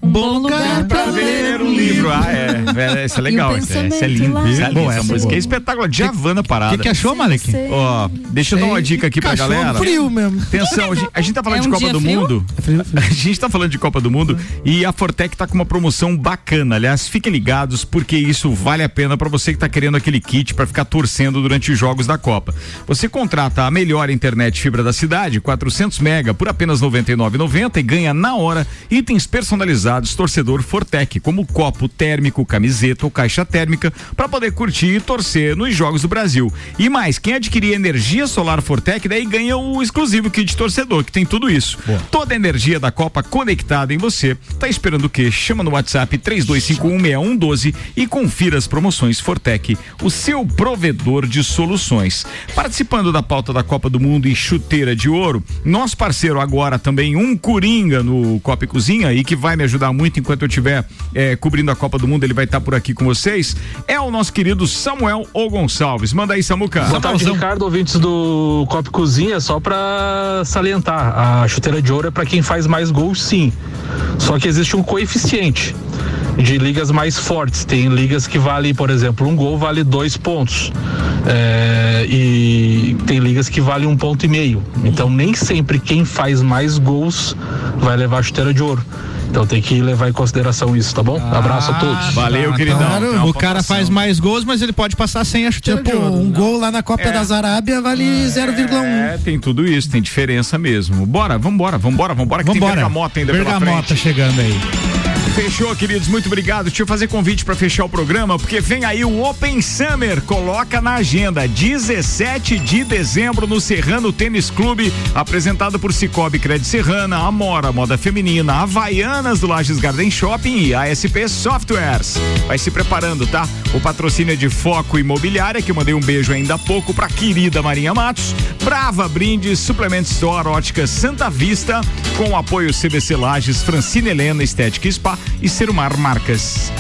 Um bom lugar pra ler um livro. Ah, é. é essa é legal. E o Essa, essa é linda. lá. Essa, é linda. Boa, essa é música boa. é espetacular. Javana parada. Que que achou, Malek? Ó, deixa eu dar uma dica aqui pra Cachorro galera. frio mesmo. Atenção, a gente, tá falando É de um Copa do frio? Mundo. A gente tá falando de Copa do Mundo e a Fortec tá com uma promoção bacana. Aliás, fiquem ligados porque isso vale a pena pra você que tá querendo aquele kit pra ficar torcendo durante os jogos da Copa. Você contrata a melhor internet fibra da cidade, 400 mega por apenas R$ 99,90 e ganha na hora itens personalizados torcedor Fortec, como copo, térmico, camiseta ou caixa térmica para poder curtir e torcer nos Jogos do Brasil. E mais, quem adquirir energia solar Fortec daí ganha o exclusivo kit torcedor, que tem tudo isso. Toda a energia da Copa conectada em você. Tá esperando o quê? Chama no WhatsApp 32516112 e confira as promoções Fortec, o seu provedor de soluções. Participando da pauta da Copa do Mundo e chuteira de ouro, nosso parceiro agora também um coringa no Copa e Cozinha e que vai me ajudar muito enquanto eu estiver eh, cobrindo a Copa do Mundo, ele vai estar por aqui com vocês. É o nosso querido Samuel O Gonçalves. Manda aí, Samuca. Boa tarde, Ricardo, ouvintes do Copa e Cozinha, só pra salientar, a chuteira de ouro é pra quem faz mais gols, sim. Só que existe um coeficiente de ligas mais fortes. Tem ligas que vale, por exemplo, um gol vale dois pontos. É, e tem ligas que vale um ponto e meio. Então nem sempre quem faz mais gols vai levar a chuteira de ouro. Então tem que levar em consideração isso, tá bom? Abraço a todos. Valeu, queridão. Claro, o cara faz mais gols, mas ele pode passar sem a chuteira Tipo, de ouro. um gol lá na Copa É. das Arábia vale 0,1. É, tem tudo isso, tem diferença mesmo. Bora, vambora, vambora, vambora, que tem Vambora. bergamota ainda pela Bergamota frente. chegando aí. Fechou, queridos, muito obrigado. Deixa eu fazer convite para fechar o programa, porque vem aí o Open Summer. Coloca na agenda, 17 de dezembro no Serrano Tênis Clube, apresentado por Cicobi Cred Serrana, Amora Moda Feminina, Havaianas do Lages Garden Shopping e ASP Softwares. Vai se preparando, tá? O patrocínio é de Foco Imobiliária, que eu mandei um beijo ainda há pouco pra querida Marinha Matos, Brava Brindes, Suplement Store, Ótica Santa Vista, com o apoio CBC Lages, Francine Helena, Estética Spa e Serumar Marcas.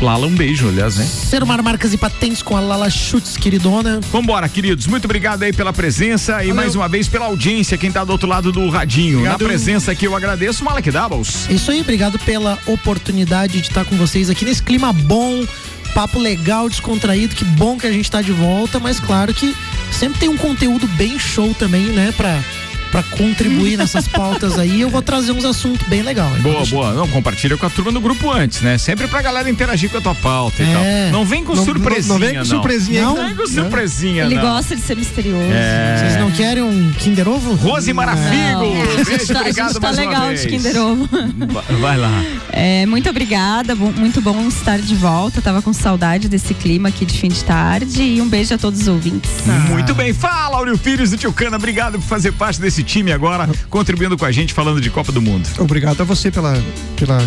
Lala, um beijo, aliás, né? Serumar Marcas e Patentes com a Lala Schutz, queridona. Vambora, queridos. Muito obrigado aí pela presença e mais uma vez pela audiência, quem tá do outro lado do radinho. Obrigado. Na presença aqui eu agradeço, Malek Doubles. É Isso aí, obrigado pela oportunidade de estar com vocês aqui nesse clima bom, papo legal, descontraído. Que bom que a gente tá de volta, mas claro que sempre tem um conteúdo bem show também, né, pra, pra contribuir nessas pautas aí. Eu vou trazer uns assuntos bem legais. Boa, boa. Não, compartilha com a turma no grupo antes, né? Sempre pra galera interagir com a tua pauta e É. tal. Não vem com Não- surpresinha, não vem com surpresinha, não. não. Não vem com Não. surpresinha, Ele não. gosta de ser misterioso. É. Vocês não querem um Kinder Ovo? Rose Marafigo, Não. A beijo, gente tá, a obrigado gente tá mais uma legal vez. de Kinder Ovo. Va- Vai lá. É, muito obrigada, muito bom estar de volta. Tava com saudade desse clima aqui de fim de tarde e um beijo a todos os ouvintes. Muito bem, fala, Aureo Pires do Tio Cana. Obrigado por fazer parte desse time agora, contribuindo com a gente, falando de Copa do Mundo. Obrigado a você pela, pela,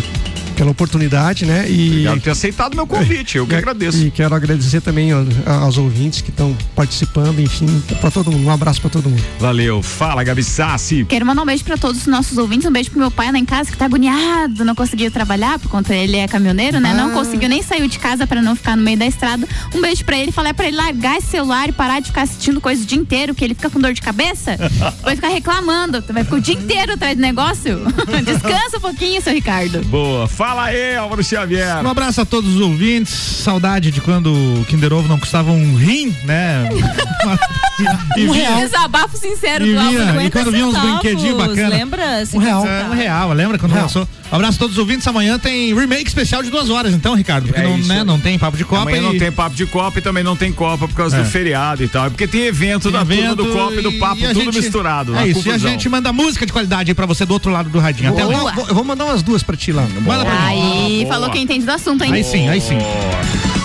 pela oportunidade, né? E, Obrigado por ter aceitado meu convite, eu que e- agradeço. E quero agradecer também ao- aos ouvintes que estão participando, enfim, para todo mundo. Um abraço para todo mundo. Valeu, fala, Gabi Sassi. Quero mandar um beijo pra todos os nossos ouvintes, um beijo pro meu pai lá em casa que tá agoniado, não conseguiu trabalhar, por conta ele é caminhoneiro, né? Não conseguiu nem sair de casa pra não ficar no meio da estrada. Um beijo pra ele, falar pra ele largar esse celular e parar de ficar assistindo coisa o dia inteiro, que ele fica com dor de cabeça. vai ficar reclamando, vai ficar o dia inteiro atrás do negócio. Descansa um pouquinho, seu Ricardo. Boa, fala aí, Álvaro Xavier. Um abraço a todos os ouvintes. Saudade de quando o Kinder Ovo não custava um rim, né? e, Um vinha- Desabafo sincero E, do Álvaro. vinha, e quando vinha uns brinquedinhos bacanas. lembra? Um real. É, um real, lembra quando lançou? Um abraço a todos os ouvintes. Amanhã tem remake especial de duas horas, então, Ricardo. Porque É não, né, não tem papo de Copa. Amanhã e... não tem papo de Copa e também não tem Copa por causa É. do feriado e tal. É porque tem evento da turma do Copa e do papo, e tudo gente- misturado. É isso, e a gente manda música de qualidade aí pra você do outro lado do radinho. Até lá. vou- eu vou mandar umas duas para ti lá. Manda pra mim. Aí, boa. falou quem entende do assunto, hein? Aí sim, aí sim.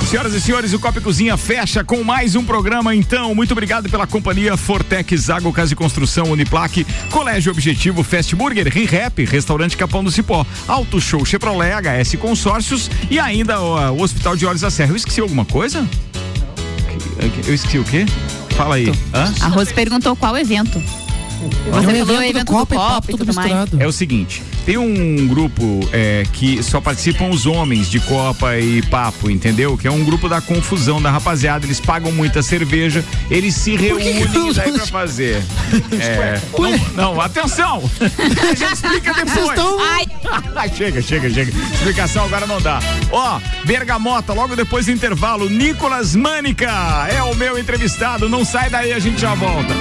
Senhoras e senhores, o Copa Cozinha fecha com mais um programa, então. Muito obrigado pela companhia Fortec, Zago Casa e Construção, Uniplaque, Colégio Objetivo, Fast Burger, Rap, Restaurante Capão do Cipó, Auto Show Chevrolet, HS Consórcios e ainda ó, o Hospital de Olhos da Serra. Eu esqueci alguma coisa? Eu esqueci o quê? Fala aí. Hã? A Rose perguntou qual evento. Você É um falou evento do evento do Copa e Copa, papo, e tudo tudo mais. misturado. É o seguinte, tem um grupo é, que só participam os homens de Copa e Papo, entendeu? Que é um grupo da confusão da rapaziada. Eles pagam muita cerveja, eles se reúnem daí pra fazer. É, não, não, atenção! A gente explica depois. Chega, chega, chega. Explicação agora não dá. Ó, Bergamota, logo depois do intervalo, Nicolas Mânica é o meu entrevistado. Não sai daí, a gente já volta.